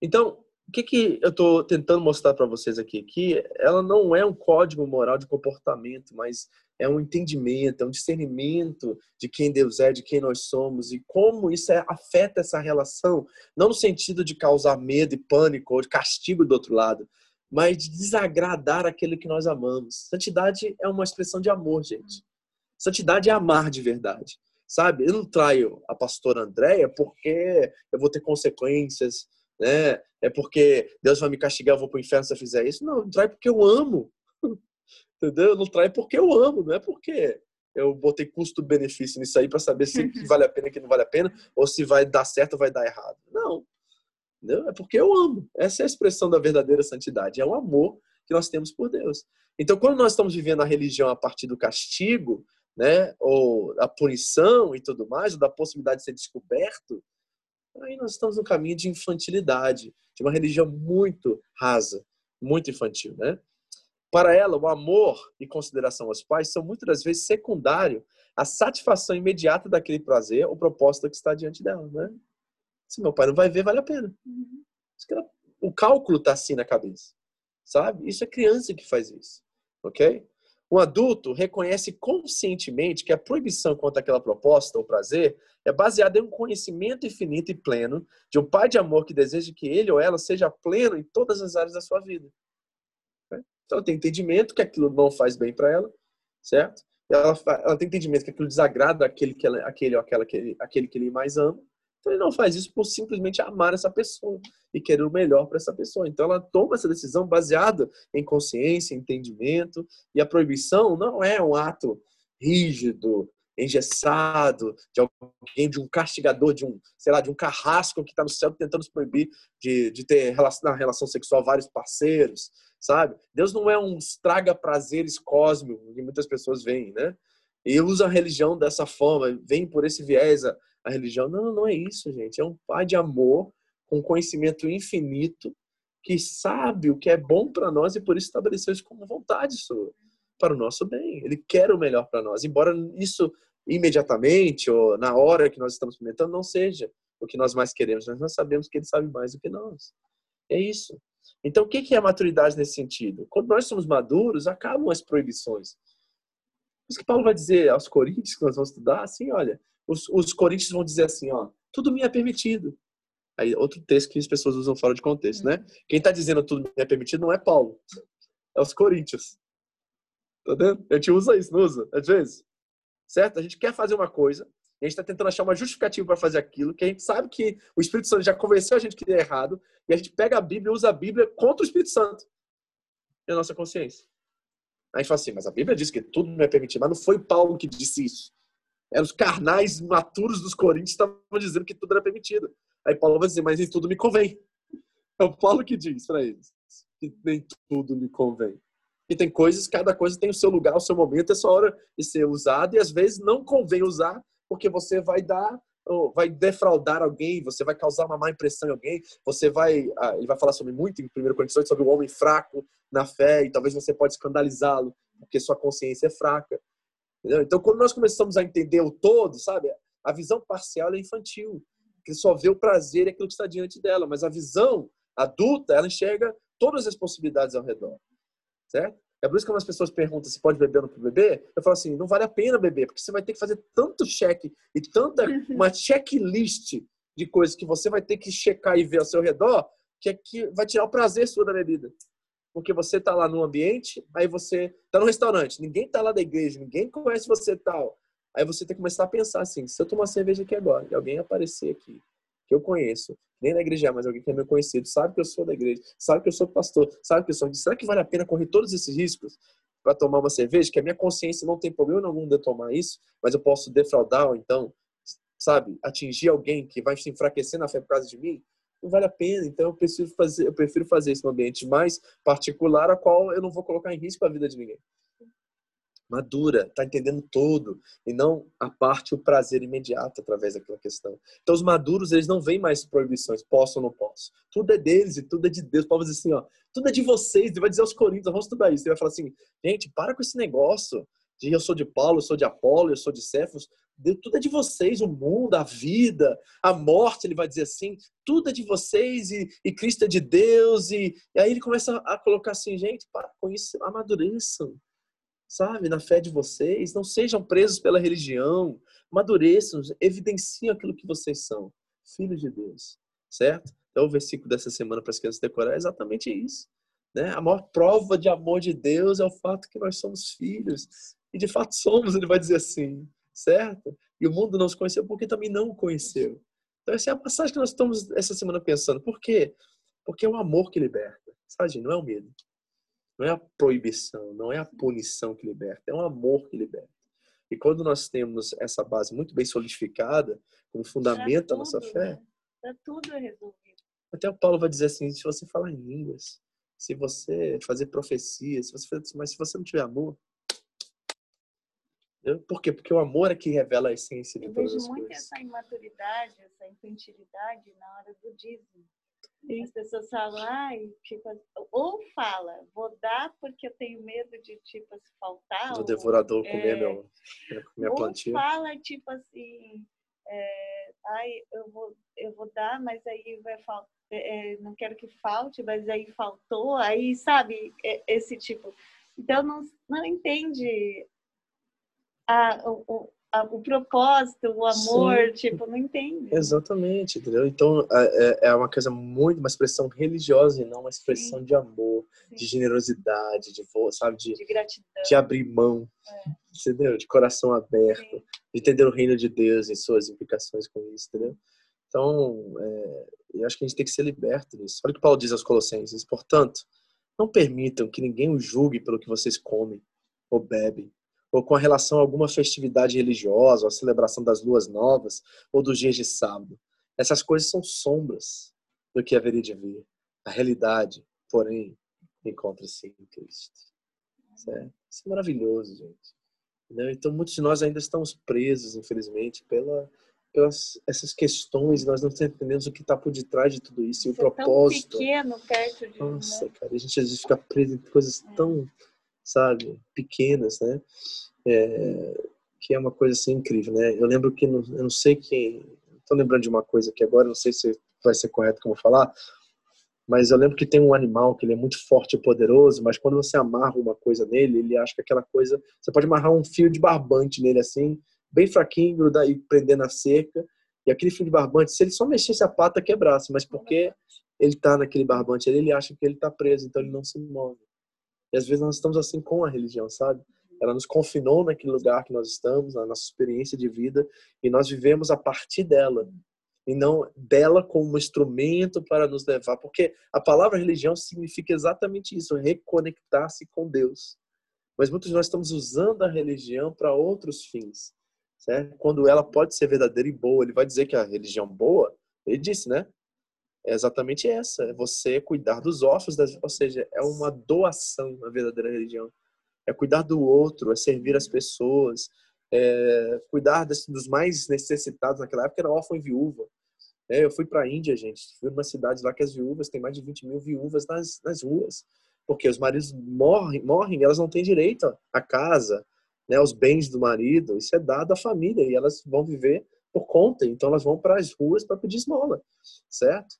Speaker 2: Então, o que, que eu estou tentando mostrar para vocês aqui? Que ela não é um código moral de comportamento, mas é um entendimento, é um discernimento de quem Deus é, de quem nós somos e como isso é, afeta essa relação, não no sentido de causar medo e pânico ou de castigo do outro lado, mas de desagradar aquele que nós amamos. Santidade é uma expressão de amor, gente. Santidade é amar de verdade, sabe? Eu não traio a pastora Andréia porque eu vou ter consequências né? É porque Deus vai me castigar, eu vou para o inferno se eu fizer isso. Não, não trai porque eu amo. Entendeu? Não trai porque eu amo, não é porque eu botei custo-benefício nisso aí para saber se vale a pena, que não vale a pena, ou se vai dar certo ou vai dar errado. Não. Entendeu? É porque eu amo. Essa é a expressão da verdadeira santidade. É o amor que nós temos por Deus. Então, quando nós estamos vivendo a religião a partir do castigo, né, ou da punição e tudo mais, ou da possibilidade de ser descoberto, aí nós estamos no caminho de infantilidade, de uma religião muito rasa, muito infantil, né? Para ela, o amor e consideração aos pais são muitas das vezes secundário à satisfação imediata daquele prazer ou proposta que está diante dela, né? Se meu pai não vai ver, vale a pena. O cálculo está assim na cabeça, sabe? Isso é criança que faz isso, ok? Um adulto reconhece conscientemente que a proibição contra aquela proposta ou prazer é baseada em um conhecimento infinito e pleno de um pai de amor que deseja que ele ou ela seja pleno em todas as áreas da sua vida. Então, ela tem entendimento que aquilo não faz bem para ela, certo? Ela, ela, tem entendimento que aquilo desagrada aquele, que ela, aquele ou aquela, aquele, aquele que ele mais ama, Então ele não faz isso por simplesmente amar essa pessoa e querer o melhor para essa pessoa. Então ela toma essa decisão baseada em consciência, entendimento, e a proibição não é um ato rígido, engessado, de alguém, de um castigador, de um, sei lá, de um carrasco que está no céu tentando nos proibir de, de ter relação, na relação sexual vários parceiros, sabe? Deus não é um estraga prazeres cósmico que muitas pessoas veem, né? E usa a religião dessa forma, vem por esse viés a, a religião. Não, não é isso, gente. É um pai de amor com conhecimento infinito que sabe o que é bom para nós e por isso estabeleceu isso como vontade sua, para o nosso bem. Ele quer o melhor para nós, embora isso imediatamente ou na hora que nós estamos experimentando não seja o que nós mais queremos, mas nós sabemos que ele sabe mais do que nós. É isso. Então, o que é a maturidade nesse sentido? Quando nós somos maduros, acabam as proibições. Isso que Paulo vai dizer aos Coríntios, que nós vamos estudar, assim, olha, os, os Coríntios vão dizer assim, ó, tudo me é permitido. Aí, outro texto que as pessoas usam fora de contexto, né? Quem está dizendo tudo me é permitido não é Paulo, é os Coríntios. Tá vendo? A gente usa isso, não usa? Às vezes. Certo? A gente quer fazer uma coisa, a gente está tentando achar uma justificativa para fazer aquilo, que a gente sabe que o Espírito Santo já convenceu a gente que é errado, e a gente pega a Bíblia e usa a Bíblia contra o Espírito Santo e a nossa consciência. A gente fala assim, mas a Bíblia diz que tudo não é permitido, mas não foi Paulo que disse isso. Eram os carnais maturos dos coríntios estavam dizendo que tudo era permitido. Aí Paulo vai dizer, mas nem tudo me convém. É o Paulo que diz para eles que nem tudo me convém. E tem coisas, cada coisa tem o seu lugar, o seu momento, sua hora de ser usada, e às vezes não convém usar, porque você vai dar, vai defraudar alguém, você vai causar uma má impressão em alguém, você vai, ah, ele vai falar sobre muito em 1 Coríntios sobre o homem fraco na fé, e talvez você pode escandalizá-lo, porque sua consciência é fraca. Entendeu? Então, quando nós começamos a entender o todo, sabe, a visão parcial é infantil, que só vê o prazer e aquilo que está diante dela, mas a visão adulta, ela enxerga todas as possibilidades ao redor certo? É por isso que quando as pessoas perguntam se pode beber ou não pode beber, eu falo assim, não vale a pena beber, porque você vai ter que fazer tanto cheque e tanta uma checklist de coisas que você vai ter que checar e ver ao seu redor, que é que vai tirar o prazer sua da bebida. Porque você está lá no ambiente, aí você está no restaurante, ninguém está lá da igreja, ninguém conhece você tal. Aí você tem que começar a pensar assim, se eu tomar cerveja aqui agora e alguém aparecer aqui, que eu conheço, nem na igreja, mas alguém que é meu conhecido, sabe que eu sou da igreja, sabe que eu sou pastor, sabe que eu sou. Será que vale a pena correr todos esses riscos para tomar uma cerveja? Que a minha consciência não tem problema algum de tomar isso, mas eu posso defraudar ou então, sabe, atingir alguém que vai se enfraquecer na fé por causa de mim? Não vale a pena. Então eu prefiro fazer, eu prefiro fazer num ambiente mais particular, a qual eu não vou colocar em risco a vida de ninguém madura, está entendendo todo e não a parte o prazer imediato através daquela questão. Então os maduros eles não veem mais proibições, posso ou não posso. Tudo é deles e tudo é de Deus. Paulo diz assim, ó, tudo é de vocês. Ele vai dizer aos Coríntios, vamos estudar isso. Ele vai falar assim, gente, para com esse negócio de eu sou de Paulo, eu sou de Apolo, eu sou de Cefos. Tudo é de vocês, o mundo, a vida, a morte, ele vai dizer assim, tudo é de vocês e, e Cristo é de Deus. E, e aí ele começa a colocar assim, gente, para com isso, amadureçam sabe, na fé de vocês. Não sejam presos pela religião. Madureçam, evidenciem aquilo que vocês são, filhos de Deus, certo? Então, o versículo dessa semana para as crianças decorar é exatamente isso. Né? A maior prova de amor de Deus é o fato que nós somos filhos. E de fato somos, ele vai dizer assim, certo? E o mundo não os conheceu porque também não o conheceu. Então, essa é a passagem que nós estamos essa semana pensando. Por quê? Porque é o amor que liberta, sabe? Não é o medo. Não é a proibição, não é a punição que liberta, é um amor que liberta. E quando nós temos essa base muito bem solidificada, como fundamento da nossa fé,
Speaker 3: né? tudo é resolvido.
Speaker 2: Até o Paulo vai dizer assim: se você falar em línguas, se você fazer profecia, se você mas se você não tiver amor, por quê? Porque o amor é que revela a essência de
Speaker 3: Eu
Speaker 2: todas
Speaker 3: as
Speaker 2: coisas.
Speaker 3: Eu vejo muito essa imaturidade, essa infantilidade na hora do dízimo. As pessoas falam, ai, tipo, ou fala, vou dar porque eu tenho medo de, tipo, se faltar.
Speaker 2: O devorador é, comer meu, minha
Speaker 3: ou
Speaker 2: plantinha.
Speaker 3: Ou fala, tipo assim, é, ai, eu vou, eu vou dar, mas aí vai faltar. É, não quero que falte, mas aí faltou, aí, sabe, esse tipo. Então, não, não entende a, o, o propósito, o amor, Sim. tipo, não entende.
Speaker 2: Exatamente, entendeu? Então é, é, é uma coisa muito, uma expressão religiosa e não uma expressão Sim. de amor, Sim. de generosidade, de sabe, de,
Speaker 3: de gratidão,
Speaker 2: de abrir mão, é. entendeu? De coração aberto, de entender o reino de Deus e suas implicações com isso, entendeu? Então, é, eu acho que a gente tem que ser liberto disso. Olha o que Paulo diz aos Colossenses. Portanto, não permitam que ninguém os julgue pelo que vocês comem ou bebem, ou com relação a alguma festividade religiosa, ou a celebração das luas novas, ou dos dias de sábado. Essas coisas são sombras do que haveria de vir. A realidade, porém, encontra-se em Cristo. Isso é, isso é maravilhoso, gente. Então, muitos de nós ainda estamos presos, infelizmente, pela, pelas essas questões, nós não entendemos o que está por detrás de tudo isso e o Você propósito.
Speaker 3: É tão pequeno perto de
Speaker 2: Nossa, né? cara, a gente às vezes fica preso em coisas é. tão, sabe, pequenas, né? É, que é uma coisa assim incrível, né? Eu lembro que, eu não sei quem, estou lembrando de uma coisa que agora, não sei se vai ser correto como falar, mas eu lembro que tem um animal que ele é muito forte e poderoso, mas quando você amarra uma coisa nele, ele acha que aquela coisa, você pode amarrar um fio de barbante nele assim, bem fraquinho, grudar e prender na cerca. E aquele fio de barbante, se ele só mexesse a pata, quebrasse. Mas porque ele está naquele barbante ele acha que ele está preso, então ele não se move. E às vezes nós estamos assim com a religião, sabe? Ela nos confinou naquele lugar que nós estamos, na nossa experiência de vida, e nós vivemos a partir dela. E não dela como um instrumento para nos levar. Porque a palavra religião significa exatamente isso, reconectar-se com Deus. Mas muitos de nós estamos usando a religião para outros fins certo? Quando ela pode ser verdadeira e boa, ele vai dizer que a religião boa, ele disse, né? É exatamente essa, é você cuidar dos órfãos, das, ou seja, é uma doação a verdadeira religião. É cuidar do outro, é servir as pessoas, é cuidar dos mais necessitados. Naquela época era órfão e viúva. É, eu fui para a Índia, gente, fui numa cidade lá que as viúvas, tem mais de 20 mil viúvas nas, nas ruas. Porque os maridos morrem, morrem, elas não têm direito à casa, né, os bens do marido, isso é dado à família e elas vão viver por conta, então elas vão para as ruas para pedir esmola, certo?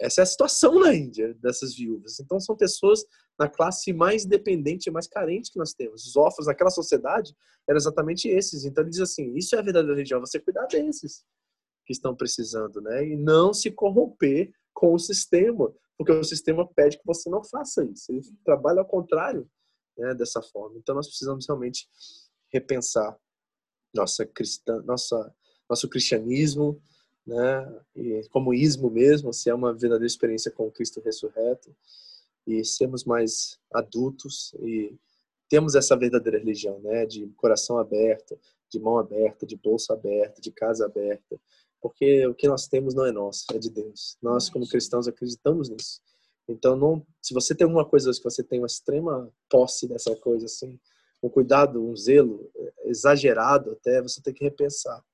Speaker 2: Essa é a situação na Índia dessas viúvas. Então são pessoas na classe mais dependente mais carente que nós temos. Os órfãos naquela sociedade eram exatamente esses. Então ele diz assim: isso é a verdadeira religião, você cuidar desses que estão precisando, né? E não se corromper com o sistema, porque o sistema pede que você não faça isso. Ele trabalha ao contrário né, dessa forma. Então nós precisamos realmente repensar nossa cristã, nossa nosso cristianismo, né, e como ismo mesmo, se é uma verdadeira experiência com Cristo ressurreto e sermos mais adultos e temos essa verdadeira religião, né, de coração aberto, de mão aberta, de bolsa aberta, de casa aberta, porque o que nós temos não é nosso, é de Deus. Nós como cristãos acreditamos nisso. Então, não, se você tem alguma coisa que você tem uma extrema posse dessa coisa, assim, um cuidado, um zelo é, exagerado até, você tem que repensar.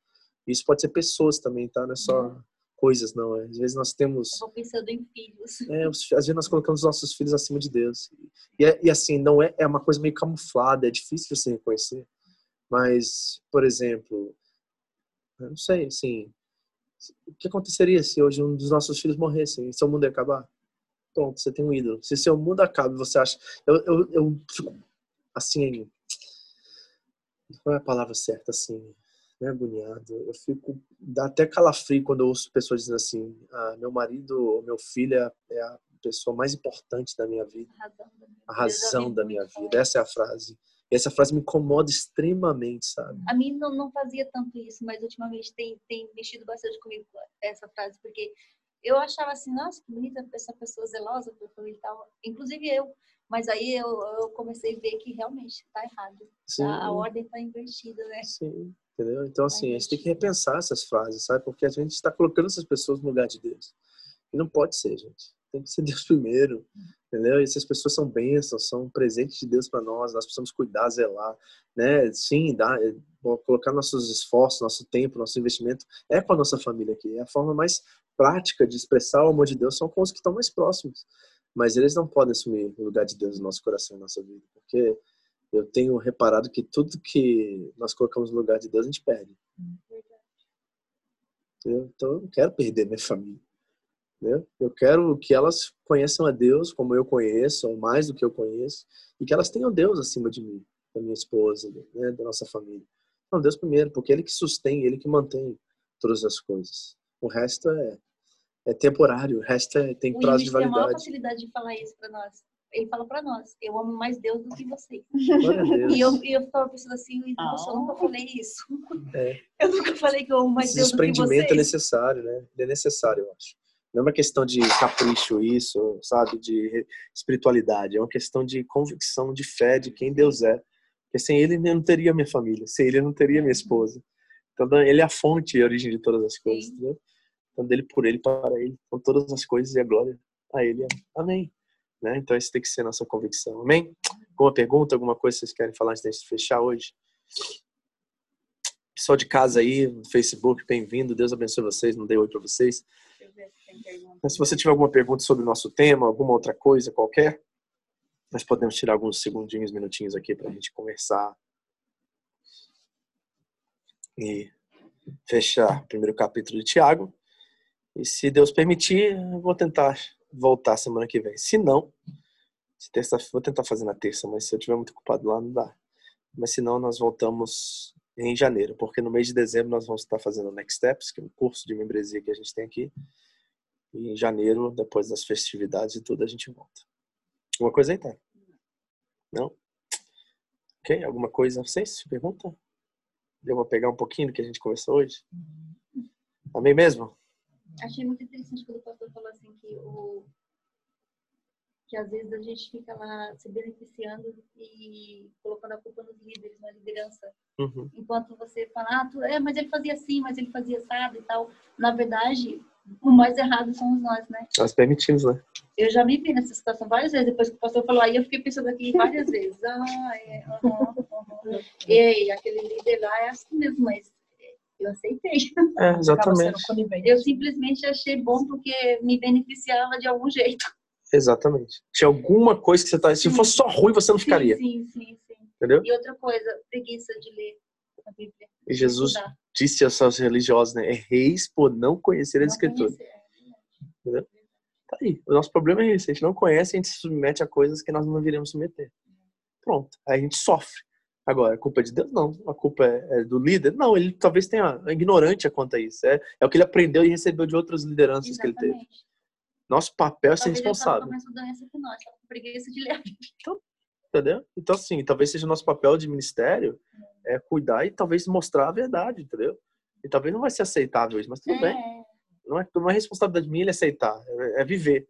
Speaker 2: Isso pode ser pessoas também, tá? Não é só uhum. coisas, não. É. Às vezes nós temos...
Speaker 5: Estou pensando em filhos.
Speaker 2: É, às vezes nós colocamos os nossos filhos acima de Deus. E, é, e assim, não é, é uma coisa meio camuflada, é difícil você reconhecer. Mas, por exemplo, eu não sei, assim, o que aconteceria se hoje um dos nossos filhos morresse e seu mundo ia acabar? pronto, você tem um ídolo. Se seu mundo acaba você acha. Eu, eu, eu fico assim. Qual é a palavra certa assim? Não é agoniado. Eu fico. Dá até calafrio quando eu ouço pessoas dizendo assim: ah, meu marido, meu filho é a pessoa mais importante da minha vida. A razão da minha vida. Essa é a frase. E essa frase me incomoda extremamente, sabe?
Speaker 5: A mim não, não fazia tanto isso, mas ultimamente tem, tem mexido bastante comigo essa frase, porque eu achava assim, nossa, que bonita essa pessoa zelosa pela família e tal. Inclusive eu. Mas aí eu, eu comecei a ver que realmente está errado. Tá? A ordem está invertida, né?
Speaker 2: Sim, entendeu? Então, assim, a gente tem que repensar essas frases, sabe? Porque a gente está colocando essas pessoas no lugar de Deus. E não pode ser, gente. Tem que ser Deus primeiro, entendeu? E essas pessoas são bênçãos, são presentes de Deus para nós. Nós precisamos cuidar, zelar, né? Sim, dá, é, colocar nossos esforços, nosso tempo, nosso investimento é com a nossa família aqui. É a forma mais prática de expressar o amor de Deus são com os que estão mais próximos. Mas eles não podem assumir o lugar de Deus no nosso coração e na nossa vida. Porque eu tenho reparado que tudo que nós colocamos no lugar de Deus, a gente perde. Então eu não quero perder minha família. Né? Eu quero que elas conheçam a Deus como eu conheço, ou mais do que eu conheço, e que elas tenham Deus acima de mim, da minha esposa, né? da nossa família. Não, Deus primeiro, porque Ele que sustém, Ele que mantém todas as coisas. O resto é é temporário, o resto é, tem prazo de validade.
Speaker 5: tem a maior facilidade de falar isso para nós. Ele fala para nós, eu amo mais Deus do que vocês. e eu, e eu ficava pensando assim, ah. eu nunca falei isso. É. Eu nunca falei que eu amo mais Deus do que vocês.
Speaker 2: desprendimento é necessário, né? Ele é necessário, eu acho. Não é uma questão de capricho isso, sabe? De espiritualidade. É uma questão de convicção, de fé de quem Deus é. Porque sem ele eu não teria minha família. Sem ele eu não teria minha esposa. Então ele é a fonte e a origem de todas as coisas. Entendeu? Então dele por ele, para ele. Então todas as coisas e a glória a ele. Amém. Né? Então essa tem que ser a nossa convicção. Amém? Alguma pergunta, alguma coisa que vocês querem falar antes de fechar hoje? Pessoal de casa aí, no Facebook, bem-vindo. Deus abençoe vocês. Não dei oi para vocês. Mas se você tiver alguma pergunta sobre o nosso tema, alguma outra coisa qualquer, nós podemos tirar alguns segundinhos, minutinhos aqui para a gente conversar e fechar o primeiro capítulo de Tiago. E se Deus permitir, eu vou tentar voltar semana que vem. Se não, se terça, vou tentar fazer na terça, mas se eu estiver muito ocupado lá, não dá. Mas se não, nós voltamos em janeiro, porque no mês de dezembro nós vamos estar fazendo o Next Steps, que é um curso de membresia que a gente tem aqui. E em janeiro, depois das festividades e tudo, a gente volta. Alguma coisa aí, tá? Não? Ok? Alguma coisa? Vocês? Pergunta? Eu vou pegar um pouquinho do que a gente conversou hoje? Amém mesmo?
Speaker 5: Achei muito interessante quando o pastor falou assim que o que às vezes a gente fica lá se beneficiando e colocando a culpa nos líderes, na liderança. Uhum. Enquanto você fala, ah, tu, é, mas ele fazia assim, mas ele fazia assado e tal. Na verdade, o mais errado somos nós, né?
Speaker 2: Nós permitimos, né?
Speaker 5: Eu já me vi nessa situação várias vezes, depois que o pastor falou, aí eu fiquei pensando aqui várias vezes. Ah, é, uhum, uhum. Ei, aquele líder lá é assim mesmo, mas eu aceitei.
Speaker 2: É, exatamente.
Speaker 5: Eu simplesmente achei bom porque me beneficiava de algum jeito.
Speaker 2: Exatamente. Tinha alguma coisa que você tá. Se fosse só ruim, você não ficaria.
Speaker 5: Sim, sim, sim.
Speaker 2: Entendeu?
Speaker 5: E outra coisa, preguiça de ler a Bíblia.
Speaker 2: E Jesus disse aos religiosos, né? Erreis por não conhecer a Escritura. É Entendeu? Tá aí. O nosso problema é esse. A gente não conhece, a gente se submete a coisas que nós não deveríamos submeter. Pronto. Aí a gente sofre. Agora, a culpa é de Deus? Não. A culpa é, é do líder? Não, ele talvez tenha é ignorante quanto a isso. É, é o que ele aprendeu e recebeu de outras lideranças Exatamente. que ele teve. Nosso papel é ser responsável.
Speaker 5: Doença que nós, com preguiça de ler
Speaker 2: então, Entendeu? Então, assim, talvez seja o nosso papel de ministério é cuidar e talvez mostrar a verdade, entendeu? E talvez não vai ser aceitável isso, mas tudo é. bem. Não é, não é responsabilidade minha ele aceitar, é, é, viver,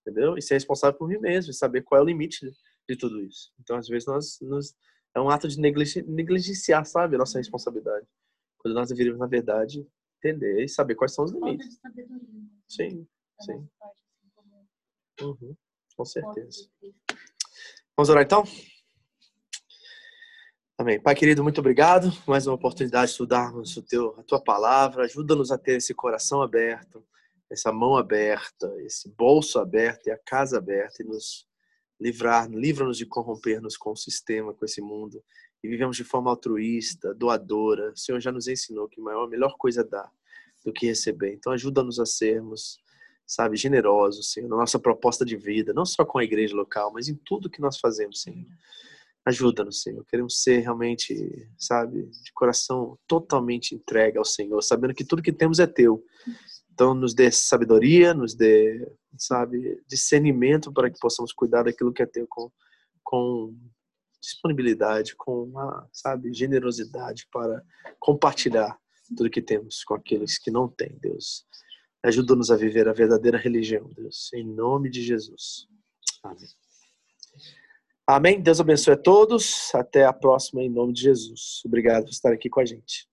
Speaker 2: entendeu? E ser responsável por mim mesmo, e saber qual é o limite de, de tudo isso. Então, às vezes, nós, nós é um ato de negligenciar, sabe, a nossa uhum. responsabilidade. Quando nós deveríamos, na verdade, entender e saber quais são os limites. Né? Sim, sim. Assim, uhum, com certeza. Vamos orar então? Amém. Pai querido, muito obrigado. Mais uma oportunidade de estudarmos o teu, a tua palavra. Ajuda-nos a ter esse coração aberto, essa mão aberta, esse bolso aberto e a casa aberta e nos livrar, livra-nos de corromper-nos com o sistema, com esse mundo e vivemos de forma altruísta, doadora. O Senhor já nos ensinou que maior, a melhor coisa é dar do que receber. Então ajuda-nos a sermos, sabe, generosos, Senhor, na nossa proposta de vida, não só com a igreja local, mas em tudo que nós fazemos, Senhor. Ajuda-nos, Senhor. Queremos ser realmente, sabe, de coração totalmente entregue ao Senhor, sabendo que tudo que temos é teu. Então, nos dê sabedoria, nos dê, sabe, discernimento para que possamos cuidar daquilo que é teu com, com disponibilidade, com uma, sabe, generosidade para compartilhar tudo que temos com aqueles que não têm, Deus. Ajuda-nos a viver a verdadeira religião, Deus. Em nome de Jesus. Amém. Amém. Deus abençoe a todos. Até a próxima, em nome de Jesus. Obrigado por estar aqui com a gente.